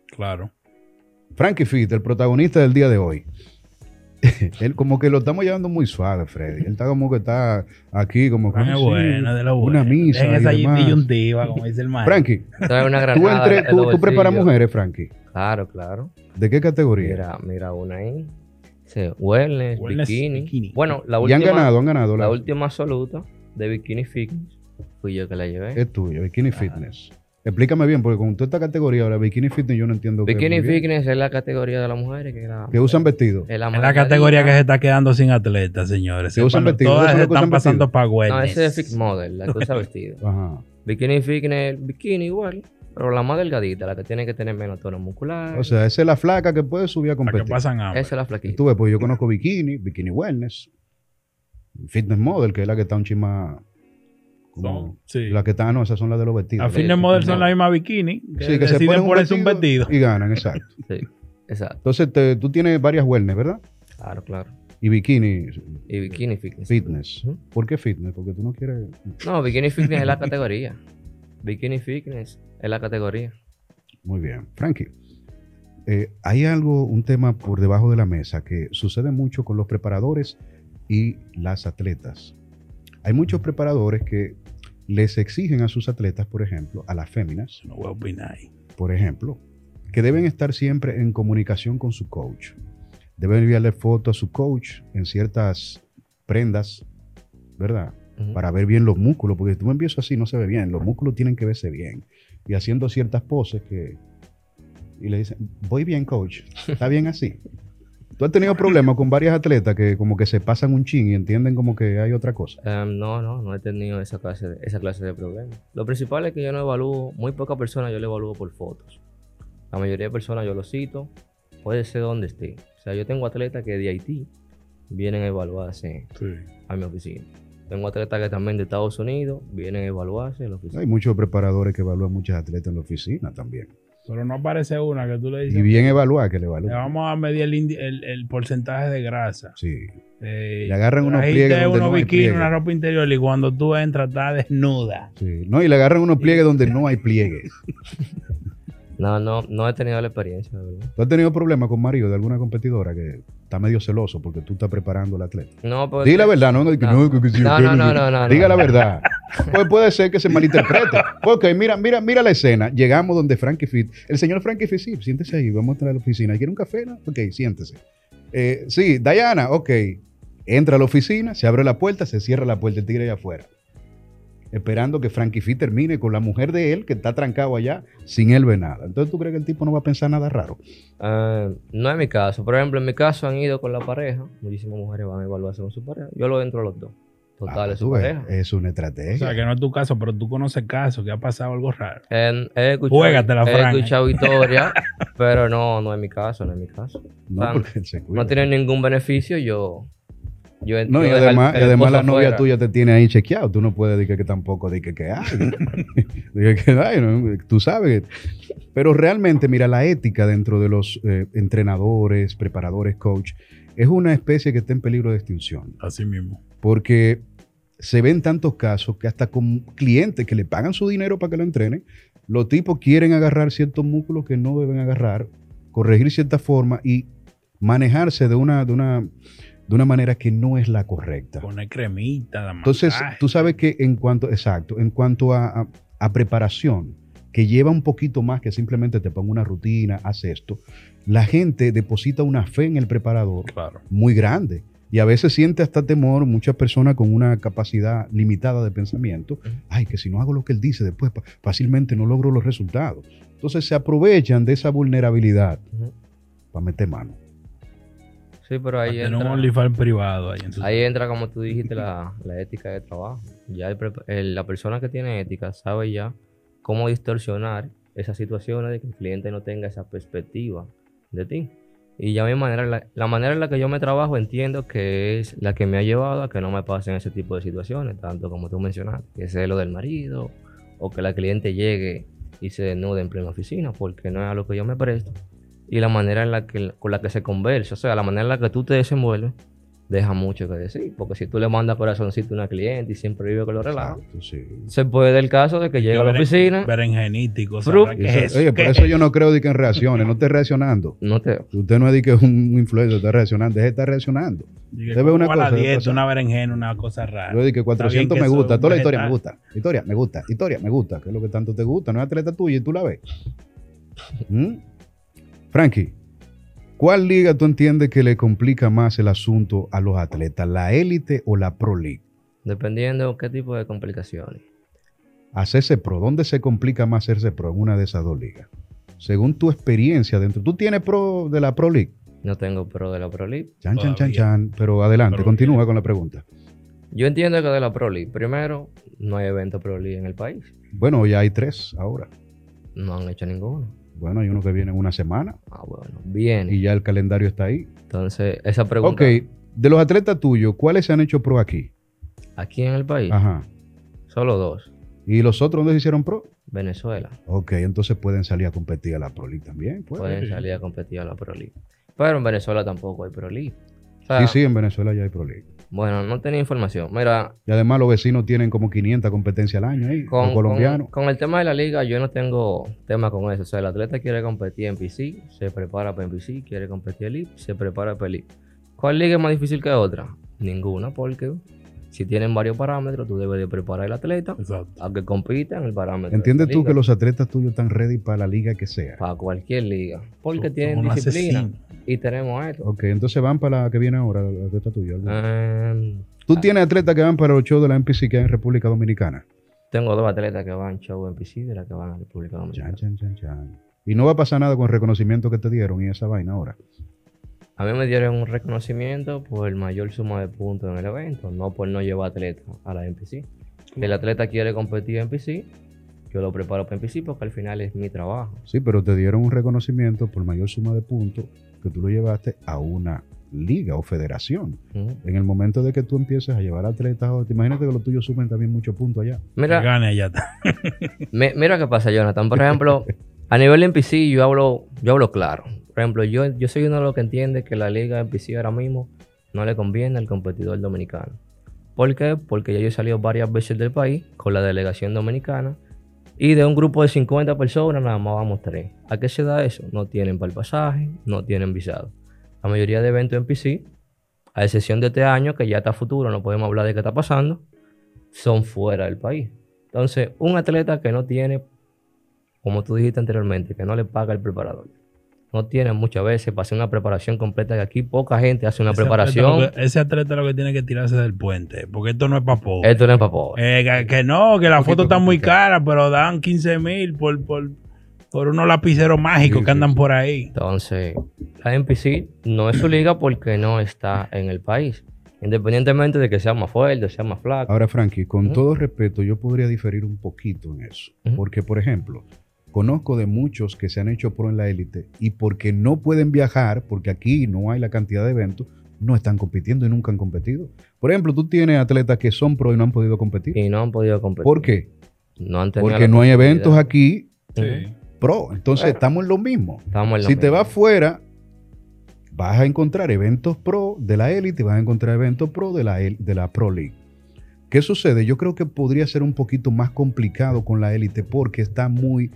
Claro. Frankie Fit, el protagonista del día de hoy. *laughs* Él como que lo estamos llevando muy suave, Freddy. Él está como que está aquí, como que Fran es sí, buena, de la una buena. misa En y esa disyuntiva, como dice el maestro. Frankie, Trae una tú, granada entre- tú- preparas mujeres, Frankie. Claro, claro. ¿De qué categoría? Mira, mira una ahí. Dice, wellness, Wellness, bikini. bikini. Bueno, la y han última, ganado, han ganado. la La, última absoluta de Bikini Fitness fui yo que la llevé. es tuyo, Bikini Fitness. Explícame bien, porque con toda esta categoría ahora, Bikini Fitness, yo no entiendo. qué- Bikini. Fitness es la categoría de las mujeres que, la, Que usan vestido. es la Es la categoría que se está quedando sin atletas, señores. Que usan Sépanlo, vestido, Todas se que están pasando para No, wellness. ese es Fit Model, la que usa *laughs* vestido. Ajá. Bikini Fitness, bikini igual, pero la más delgadita, la que tiene que tener menos tono muscular. O sea, esa es la flaca que puede subir a Para que competir. pasan hambre. esa es la Y flaquita. tú ves, pues yo conozco Bikini, Bikini Wellness, Fitness Model, que es la que está un chima. Son- sí. La que está, no, esas son las de los vestidos. A fitness model son la misma bikini. Que Sí, que se ponen ponerse un vestido, y ganan, exacto. *laughs* Sí, exacto. Entonces te- tú tienes varias wellness, ¿verdad? Claro, claro. Y Bikini Y Bikini Fitness. Fitness. ¿Por qué Fitness? Porque tú no quieres. No, Bikini *laughs* Fitness es la categoría. Bikini Fitness es la categoría. Muy bien. Frankie, eh, hay algo, un tema por debajo de la mesa que sucede mucho con los preparadores y las atletas. Hay muchos preparadores que les exigen a sus atletas, por ejemplo, a las féminas, No voy a opinar ahí. por ejemplo, que deben estar siempre en comunicación con su coach. Deben enviarle fotos a su coach en ciertas prendas, ¿verdad? Para ver bien los músculos, porque si tú me empiezas así no se ve bien, los músculos tienen que verse bien. Y haciendo ciertas poses que... Y le dicen, voy bien, coach, está bien así. Tú has tenido problemas con varias atletas que como que se pasan un chin y entienden como que hay otra cosa. Em, no, no, no he tenido esa clase, de, esa clase de problemas. Lo principal es que yo no evalúo, muy pocas personas yo le evalúo por fotos. La mayoría de personas yo lo cito, puede ser donde esté. O sea, yo tengo atletas que de Haití vienen a evaluarse Sí. a mi oficina. Tengo atletas que también de Estados Unidos vienen a evaluarse en la oficina. Hay muchos preparadores que evalúan muchas atletas en la oficina también. Pero no aparece una que tú le dices. Y bien evaluar que le Le evalúan. vamos a medir el, el- el porcentaje de grasa. Sí. Eh, Le agarran unos pliegues donde unos no hay pliegue. una ropa interior y cuando tú entras está desnuda. Sí. No, y le agarran unos pliegues donde no hay pliegues. *laughs* No, no, no he tenido la experiencia, de verdad. ¿Tú has tenido problemas con Mario de alguna competidora que está medio celoso porque tú estás preparando al atleta? No, porque- Diga la verdad, no, no, No. no, No, Diga la verdad. Pues puede ser que se malinterprete. Ok, mira, mira, mira la escena. Llegamos donde Frankie Fit. El señor Frankie Fit, sí, siéntese ahí, vamos a entrar a la oficina. ¿Quiere un café? No? Ok, siéntese. Eh, sí, Diana, ok. Entra a la oficina, se abre la puerta, se cierra la puerta, el tigre allá afuera. Esperando que Frankie Fit termine con la mujer de él, que está trancado allá, sin él ver nada. Entonces, ¿tú crees que el tipo no va a pensar nada raro? Ah, no es mi caso. Por ejemplo, en mi caso han ido con la pareja. Muchísimas mujeres van a evaluarse con su pareja. Yo lo entro a los dos. Total, Ah, es su pareja. Es una O estrategia. sea, que no es tu caso, pero tú conoces casos que ha pasado algo raro. En- he escuchado, Juégatela, he Fran. escuchado *laughs* historias, pero no, no es mi caso, no es mi caso. no, Fran, porque se cuida. No tiene ningún beneficio, yo... yo No, y yo además, y además la novia tuya te tiene ahí chequeado. Tú no puedes decir que tampoco decir que, que hay. *laughs* Dije que hay, ¿no? Tú sabes. Pero realmente, mira, la ética dentro de los eh, entrenadores, preparadores, coach, es una especie que está en peligro de extinción. Así mismo. Porque se ven tantos casos que hasta con clientes que le pagan su dinero para que lo entrenen, los tipos quieren agarrar ciertos músculos que no deben agarrar, corregir cierta forma y manejarse de una, de una, de una manera que no es la correcta. Poner cremita, da Entonces, tú sabes que en cuanto, exacto, en cuanto a, a- a preparación, que lleva un poquito más que simplemente te pongo una rutina, haz esto, la gente deposita una fe en el preparador Claro. muy grande. Y a veces siente hasta temor muchas personas con una capacidad limitada de pensamiento. Ay, que si no hago lo que él dice, después fácilmente no logro los resultados. Entonces se aprovechan de esa vulnerabilidad para meter mano. Sí, pero ahí Tener un entra, OnlyFans privado ahí entra, como tú dijiste, la, la ética de trabajo. Ya el prepa- el- la persona que tiene ética sabe ya cómo distorsionar esas situaciones de que el cliente no tenga esa perspectiva de ti. Y ya mi manera, la, la manera en la que yo me trabajo entiendo que es la que me ha llevado a que no me pasen ese tipo de situaciones, tanto como tú mencionaste, que sea lo del marido o que la cliente llegue y se desnude en plena oficina, porque no es a lo que yo me presto. Y la manera en la que, con la que se conversa, o sea, la manera en la que tú te desenvuelves, deja mucho que decir. Porque si tú le mandas corazoncito a una cliente y siempre vive con los relajos, Exacto, sí. se puede dar el caso de que llegue a la oficina, Berenjenítico. Oye, por ¿Qué eso es yo no creo de que en reacciones, no esté reaccionando. no te... Usted no es de que es un influencer, está reaccionando, es estar reaccionando. Usted ve una ¿cómo va la cosa, dieta, cosa. una berenjena, una cosa rara. Yo dije 400 que me gusta, toda la historia me gusta. Historia me gusta, historia me gusta, que es lo que tanto te gusta, no es atleta tuya y tú la ves. ¿Mm? *laughs* Frankie, ¿cuál liga tú entiendes que le complica más el asunto a los atletas, la élite o la Pro League? Dependiendo qué tipo de complicaciones. Hacerse pro, ¿dónde se complica más hacerse pro en una de esas dos ligas? Según tu experiencia dentro, ¿tú tienes pro de la Pro League? No tengo pro de la Pro League. Chan, chan, chan, chan, pero adelante, Pero continúa bien. con la pregunta. Yo entiendo que de la Pro League, primero, no hay evento Pro League en el país. Bueno, ya hay tres ahora. No han hecho ninguno. Bueno, hay uno que viene en una semana Ah, bueno, bien. y ya el calendario está ahí. Entonces, esa pregunta, Ok, de los atletas tuyos, ¿cuáles se han hecho pro aquí? aquí en el país, Ajá. solo dos. ¿Y los otros dónde se hicieron pro? Venezuela. Ok, entonces pueden salir a competir a la Pro League también. pues. Pueden salir a competir a la Pro League. Pero en Venezuela tampoco hay Pro League. O sea, Sí, sí, en Venezuela ya hay Pro League. Bueno, no tenía información. Mira, Y además los vecinos tienen como 500 competencias al año ahí, con, los colombianos. con- con el tema de la liga, yo no tengo tema con eso. O sea, el atleta quiere competir en PC, se prepara para PC, quiere competir en Elite, se prepara para Elite. ¿Cuál liga es más difícil que otra? Ninguna, porque si tienen varios parámetros, tú debes de preparar al atleta Exacto. a que compita en el parámetro. ¿Entiendes de tú que los atletas tuyos están ready para la liga que sea? Para cualquier liga. Porque tienen disciplina. asesino. Y tenemos esto. Ok, entonces van para la que viene ahora, la atleta tuya. Em, ¿Tú tienes atletas que van para los shows de la NPC que hay en República Dominicana? tengo dos atletas que van show en PC de la que van a República Dominicana. Chan, chan, chan, chan. Y no va a pasar nada con el reconocimiento que te dieron y esa vaina ahora. A mí me dieron un reconocimiento por el mayor suma de puntos en el evento, no por no llevar atleta a la NPC. El atleta quiere competir en NPC, yo lo preparo para NPC porque al final es mi trabajo. Sí, pero te dieron un reconocimiento por mayor suma de puntos que tú lo llevaste a una liga o federación. En el momento de que tú empieces a llevar atletas, te imagínate que los tuyos sumen también muchos puntos allá. Que Mira, gane allá *laughs* está. mi- mira qué pasa, Jonathan. Por ejemplo, a nivel de NPC yo hablo, yo hablo claro. Por ejemplo, yo, yo soy uno de los que entiende que la liga NPC ahora mismo no le conviene al competidor dominicano. ¿Por qué? Porque ya yo he salido varias veces del país con la delegación dominicana y de un grupo de 50 personas nada más vamos tres. ¿A qué se da eso? No tienen para el pasaje, no tienen visado. La mayoría de eventos en PC, a excepción de este año que ya está futuro, no podemos hablar de qué está pasando, son fuera del país. Entonces, un atleta que no tiene, como tú dijiste anteriormente, que no le paga el preparador, no tiene muchas veces para hacer una preparación completa, que aquí poca gente hace una Ese preparación. atleta lo que- ese atleta lo que tiene que tirarse del puente, porque esto no es para pobre. Esto no es para pobre. Eh, que, que no, que la foto está muy cara, pero dan 15 mil por, por, por unos lapiceros mágicos Sí, que andan sí. por ahí. Entonces, la NPC no es su liga porque no está en el país. Independientemente de que sea más fuerte, sea más flaco. Ahora, Frankie, con todo respeto, yo podría diferir un poquito en eso. Porque, por ejemplo, conozco de muchos que se han hecho pro en la élite y porque no pueden viajar, porque aquí no hay la cantidad de eventos, no están compitiendo y nunca han competido. Por ejemplo, tú tienes atletas que son pro y no han podido competir. Y no han podido competir. ¿Por qué? No han tenido Porque no hay eventos aquí pro. Entonces, Bueno. estamos en lo mismo. Estamos en lo Si te vas fuera, vas a encontrar eventos pro de la élite y vas a encontrar eventos pro de la, el- de la Pro League. ¿Qué sucede? Yo creo que podría ser un poquito más complicado con la élite porque está muy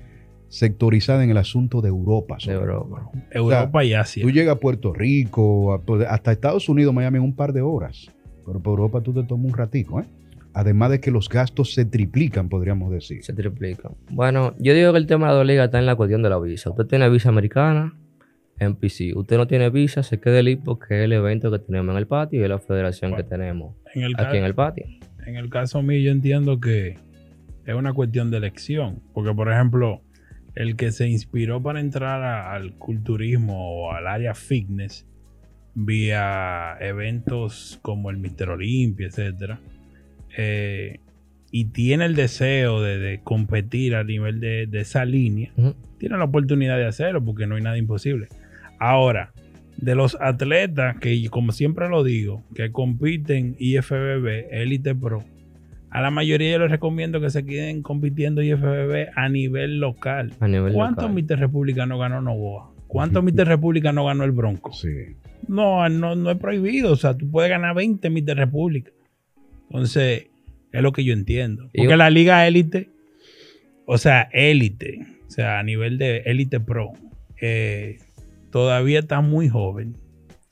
sectorizada en el asunto de Europa. de sobre todo. Europa. Europa y Asia. Tú llegas a Puerto Rico, pues, hasta Estados Unidos, Miami en un par de horas. Pero por Europa tú te tomas un ratico, ¿eh? Además de que los gastos se triplican, podríamos decir. Se triplica. Bueno, yo digo que el tema de la dos ligas está en la cuestión de la visa. Usted tiene visa americana, NPC. Usted no tiene visa, se queda el porque es el evento que tenemos en el patio y es la federación Bueno, que tenemos En el, aquí ca- en el patio. en el caso mío, yo entiendo que es una cuestión de elección. Porque, por ejemplo, el que se inspiró para entrar a- al culturismo o al área fitness vía eventos como el Mister Olympia, etcétera, eh, y tiene el deseo de, de competir a nivel de, de esa línea, tiene la oportunidad de hacerlo porque no hay nada imposible. Ahora, de los atletas que, como siempre lo digo, que compiten IFBB, Elite Pro, a la mayoría yo les recomiendo que se queden compitiendo IFBB a nivel local. A nivel ¿Cuántos local. Mister República no ganó Novoa? ¿Cuántos *laughs* Mister República no ganó el Bronco? Sí. No, no, no es prohibido. O sea, tú puedes ganar 20 Mister República. Entonces, es lo que yo entiendo. Y- Porque la liga élite, o sea, élite, o sea, a nivel de élite pro, eh, todavía está muy joven.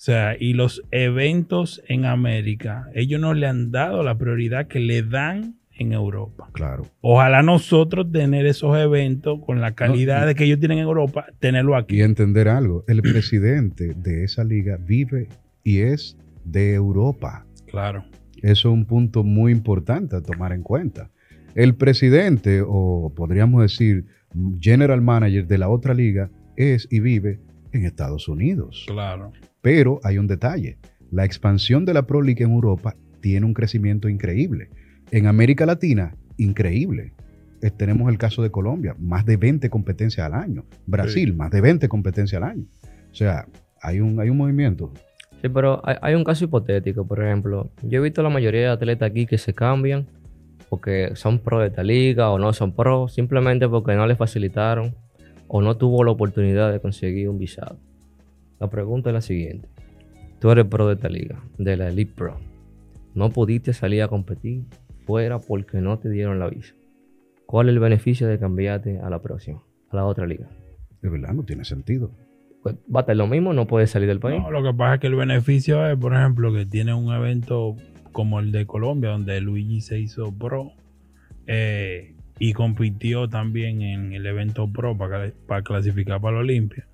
O sea, y los eventos en América, ellos no le han dado la prioridad que le dan en Europa. Claro. Ojalá nosotros tener esos eventos con la calidad y- de que ellos tienen en Europa, tenerlo aquí. Y entender algo, el presidente de esa liga vive y es de Europa. Claro. Eso es un punto muy importante a tomar en cuenta. El presidente, o podríamos decir general manager de la otra liga, es y vive en Estados Unidos. Claro. Pero hay un detalle. La expansión de la Pro League en Europa tiene un crecimiento increíble. En América Latina, increíble. Eh, tenemos el caso de Colombia, más de 20 competencias al año. Brasil, Sí. más de 20 competencias al año. O sea, hay un, hay un movimiento. Sí, pero hay, hay un caso hipotético, por ejemplo. Yo he visto la mayoría de atletas aquí que se cambian porque son pro de esta liga o no son pro, simplemente porque no les facilitaron o no tuvo la oportunidad de conseguir un visado. La pregunta es la siguiente. Tú eres pro de esta liga, de la Elite Pro. No pudiste salir a competir fuera porque no te dieron la visa. ¿Cuál es el beneficio de cambiarte a la próxima, a la otra liga? De verdad, no tiene sentido. Pues, va a estar lo mismo, no puedes salir del país. No, lo que pasa es que el beneficio es, por ejemplo, que tiene un evento como el de Colombia, donde Luigi se hizo pro eh, y compitió también en el evento pro para, para clasificar para la Olimpia.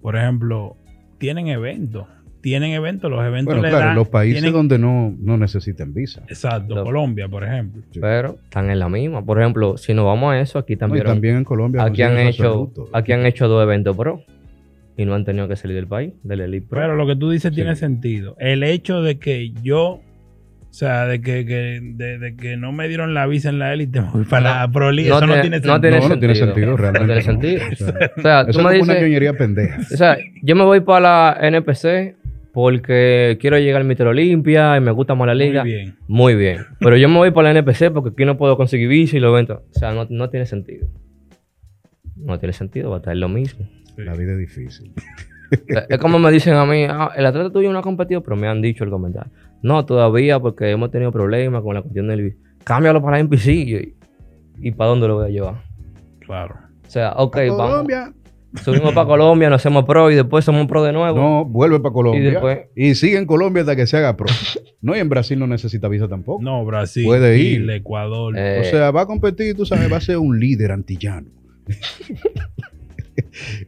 Por ejemplo, tienen eventos. Tienen eventos, los eventos Bueno, le claro, dan- los países tienen- donde no, no necesitan visa. Exacto, Lo- Colombia, por ejemplo. Sí. Pero están en la misma. Por ejemplo, si nos vamos a eso, aquí No, y también, también en Colombia. aquí, han hecho, absoluto. aquí han hecho dos eventos pro y no han tenido que salir del país, del Elite Pro. Pero lo que tú dices tiene sentido. El hecho de que yo, o sea, de que, que- de, de que no me dieron la visa en la élite *laughs* para la Pro League, eso no tiene sentido. no tiene No, no tiene sentido. realmente. No tiene no. sentido. O sea, O sea, eso tú es me una dices, ñoñería pendeja. o sea, yo me voy para la NPC porque quiero llegar al Mister Olimpia y me gusta más la liga. Muy bien. Muy bien. Pero yo me voy para la NPC porque aquí no puedo conseguir visa y los eventos. O sea, no, no tiene sentido. No tiene sentido, va a estar lo mismo. Sí. La vida es difícil. Es como me dicen a mí, ah, el atleta tuyo no ha competido, pero me han dicho el comentario. No, todavía porque hemos tenido problemas con la cuestión del Cámbialo para NPC. Y, ¿Y para dónde lo voy a llevar? Claro. O sea, ok, vamos. Colombia. Subimos para Colombia, nos hacemos pro y después somos pro de nuevo. No, vuelve para Colombia. Y sigue en Colombia hasta que se haga pro. *laughs* no, y en Brasil no necesita visa tampoco. No, Brasil, Puede ir. Chile, Ecuador. Eh, O sea, va a competir, tú sabes, va a ser un líder antillano. *laughs*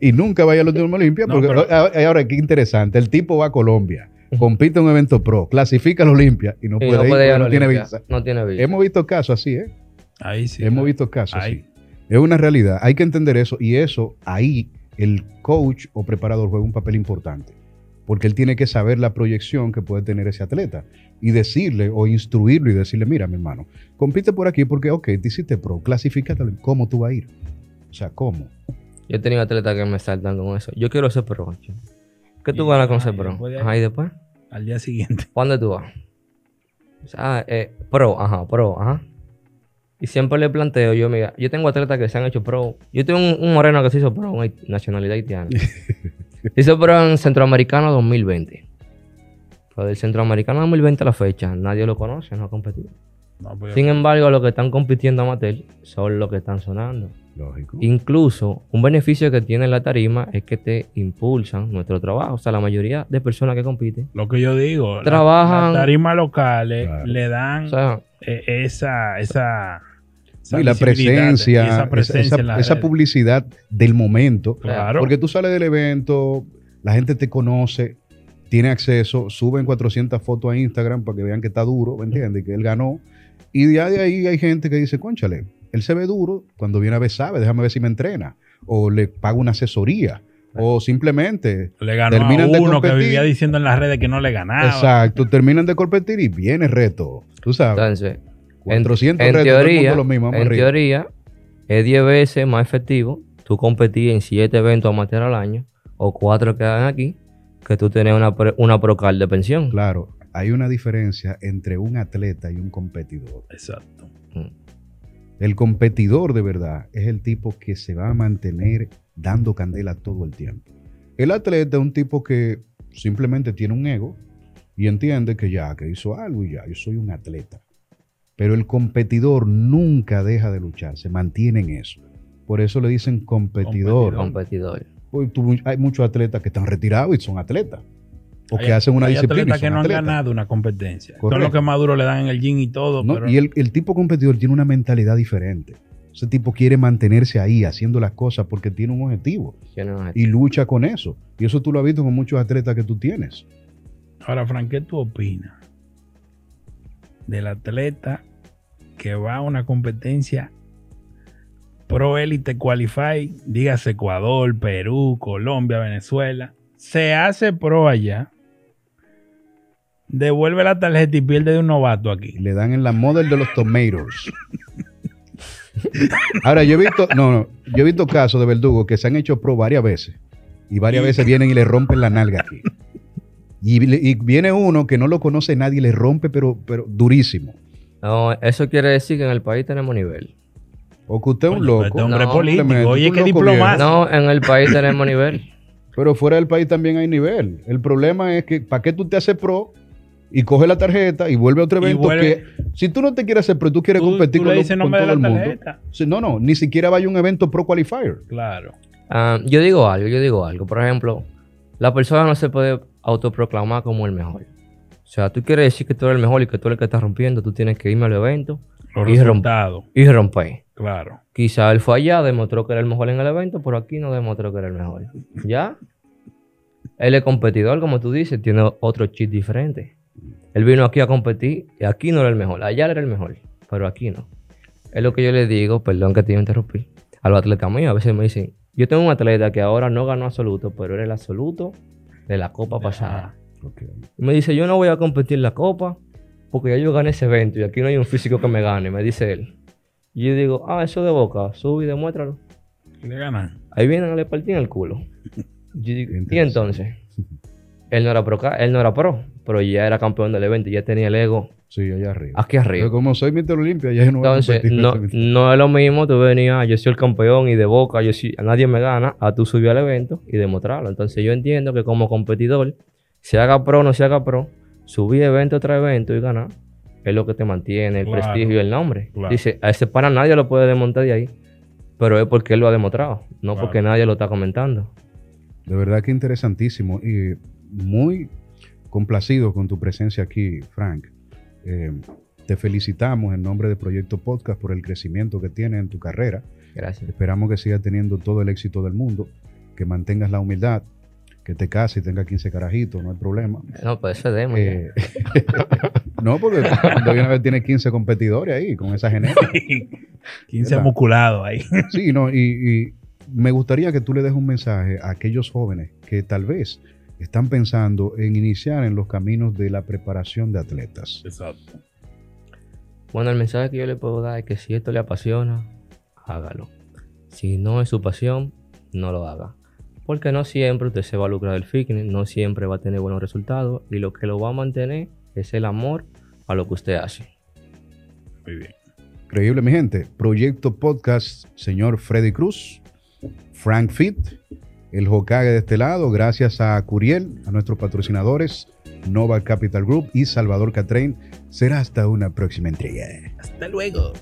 y nunca vaya a los Juegos Olimpia, No, porque pero- a- ahora qué interesante. El tipo va a Colombia, compite en un evento pro, clasifica a la Olimpia y no y puede, no ir puede ir porque a la no tiene visa. No tiene visa. Hemos visto casos así, ¿eh? Ahí sí. Hemos visto casos Ahí. así. Es una realidad. Hay que entender eso y eso, ahí el coach o preparador juega un papel importante. Porque él tiene que saber la proyección que puede tener ese atleta y decirle o instruirlo y decirle, mira, mi hermano, compite por aquí porque, ok, te hiciste pro, clasifícate, ¿cómo tú vas a ir? O sea, ¿cómo? Yo he tenido atletas que me saltan con eso. Yo quiero ser pro. chico. ¿Qué tú ganas con ser pro? después de ahí- Ajá, y después. Al día siguiente. *laughs* ¿Para dónde tú vas? O sea, eh, pro, ajá, pro, ajá. Y siempre le planteo, yo, mira, yo tengo atletas que se han hecho pro. Yo tengo un, un moreno que se hizo pro, una nacionalidad haitiana. *laughs* se hizo pro en Centroamericano 2020. Pero del Centroamericano 2020 a la fecha, nadie lo conoce, no ha competido. No, pues, Sin embargo, los que están compitiendo amateur son los que están sonando. Lógico. Incluso, un beneficio que tiene la tarima es que te impulsan nuestro trabajo. O sea, la mayoría de personas que compiten, lo que yo digo, la- Trabajan- las tarimas locales Claro. le dan o sea, eh, esa, esa, esa No, y la presencia, y esa presencia esa- publicidad del momento. Claro. Porque tú sales del evento, la gente te conoce, tiene acceso, suben 400 fotos a Instagram para que vean que está duro, ¿me entiendes? Y que él ganó. Y ya de ahí hay gente que dice, conchale, él se ve duro, cuando viene a ver sabe, déjame ver si me entrena. O le paga una asesoría. O simplemente, le ganó terminan a de uno que vivía diciendo en las redes que no le ganaba. exacto, terminan de competir y viene reto. Tú sabes. entonces, En, 400 en retos, todo el teoría, lo mismo, vamos en arriba. teoría, es 10 veces más efectivo tú competir en 7 eventos amateur al año o 4 que hagan aquí que tú tener una, una procal de pensión. Claro, hay una diferencia entre un atleta y un competidor. Exacto. El competidor de verdad es el tipo que se va a mantener dando candela todo el tiempo. El atleta es un tipo que simplemente tiene un ego y entiende que ya, que hizo algo y ya, yo soy un atleta. Pero el competidor nunca deja de luchar, se mantiene en eso. Por eso le dicen competidor. Competidor. Hoy tú- hay muchos atletas que están retirados y son atletas. O que Hay- hacen una hay disciplina. que no han ganado una competencia. Son Correcto. los que más duro le dan en el gym y todo. ¿no? pero Y el, el tipo competidor tiene una mentalidad diferente. Ese tipo quiere mantenerse ahí haciendo las cosas porque tiene un objetivo Tiene un y lucha con eso. Y eso tú lo has visto con muchos atletas que tú tienes. Ahora, Frank, ¿qué tú opinas del atleta que va a una competencia Pro Elite Qualify, dígase Ecuador, Perú, Colombia, Venezuela, se hace pro allá, devuelve la tarjeta y pierde de un novato aquí? Le dan en la model de los tomatoes. Ahora, yo he visto, no, no, yo he visto casos de verdugos que se han hecho pro varias veces. Y varias veces vienen y le rompen la nalga aquí. Y, viene uno que no lo conoce nadie y le rompe, pero, pero durísimo. No, eso quiere decir que en el país tenemos nivel. O que usted es un loco. este hombre es No, político. Oye, qué diplomacia. No, en el país tenemos nivel. Pero fuera del país también hay nivel. El problema es que, ¿para qué tú te haces pro y coges la tarjeta y vuelve a otro evento vuelve- que, si tú no te quieres hacer pro, tú quieres Tú- competir tú con, dices, todo el mundo? no, no, ni siquiera vaya a un evento pro qualifier. Claro. Ah, yo digo algo, yo digo algo. Por ejemplo, la persona no se puede autoproclamar como el mejor. O sea, tú quieres decir que tú eres el mejor y que tú eres el que está rompiendo, tú tienes que irme al evento Los Y romp- y romper. Claro. Quizá él fue allá, demostró que era el mejor en el evento, pero aquí no demostró que era el mejor. ¿Ya? Él es competidor, como tú dices, tiene otro chip diferente. Él vino aquí a competir y aquí no era el mejor. Allá era el mejor, pero aquí no. Es lo que yo le digo, perdón que te iba a los atletas míos. A veces me dicen, yo tengo un atleta que ahora no ganó absoluto, pero era el absoluto de la copa pasada. Y me dice, yo no voy a competir en la copa porque ya yo gané ese evento y aquí no hay un físico que me gane, me dice él. Y yo digo, ah, eso de boca, sube y demuéstralo. Le ganan. Ahí vienen a le partir el culo. *laughs* Digo, y entonces, él no era pro, ca- él no era pro, pero ya era campeón del evento, ya tenía el ego Sí, allá arriba. aquí arriba. como soy Mr. Olimpia, ya no voy a Entonces, competir no, no es lo mismo tú venías, "Ah, yo soy el campeón y de boca, yo sí, a nadie me gana, a tú subir al evento y demostrarlo. Entonces yo entiendo que como competidor, se haga pro o no se haga pro, subir evento tras evento y ganar, es lo que te mantiene el Claro, prestigio y el nombre. claro. Dice, a ese para nadie lo puede desmontar de ahí, pero es porque él lo ha demostrado, no Claro. porque nadie lo está comentando. De verdad que interesantísimo y muy complacido con tu presencia aquí, Frank. Eh, te felicitamos en nombre de Proyecto Podcast por el crecimiento que tienes en tu carrera. Gracias. Esperamos que sigas teniendo todo el éxito del mundo, que mantengas la humildad, que te cases y tengas 15 carajitos, no hay problema. No, pues eso es demo. Eh, *laughs* no, porque cuando viene a ver tiene 15 competidores ahí con esa genética. *laughs* 15 ¿Verdad? musculados ahí. Sí, no, y, y me gustaría que tú le des un mensaje a aquellos jóvenes que tal vez están pensando en iniciar en los caminos de la preparación de atletas. Exacto. Bueno, el mensaje que yo le puedo dar es que si esto le apasiona, hágalo. Si no es su pasión, no lo haga. Porque no siempre usted se va a lucrar del fitness, no siempre va a tener buenos resultados y lo que lo va a mantener es el amor a lo que usted hace. Muy bien. Increíble, mi gente. Proyecto Podcast, señor Freddy Cruz, Frank Fit, el Hokage de este lado, gracias a Curiel, a nuestros patrocinadores, Nova Capital Group y Salvador Catrain. Será hasta una próxima entrega. Hasta luego.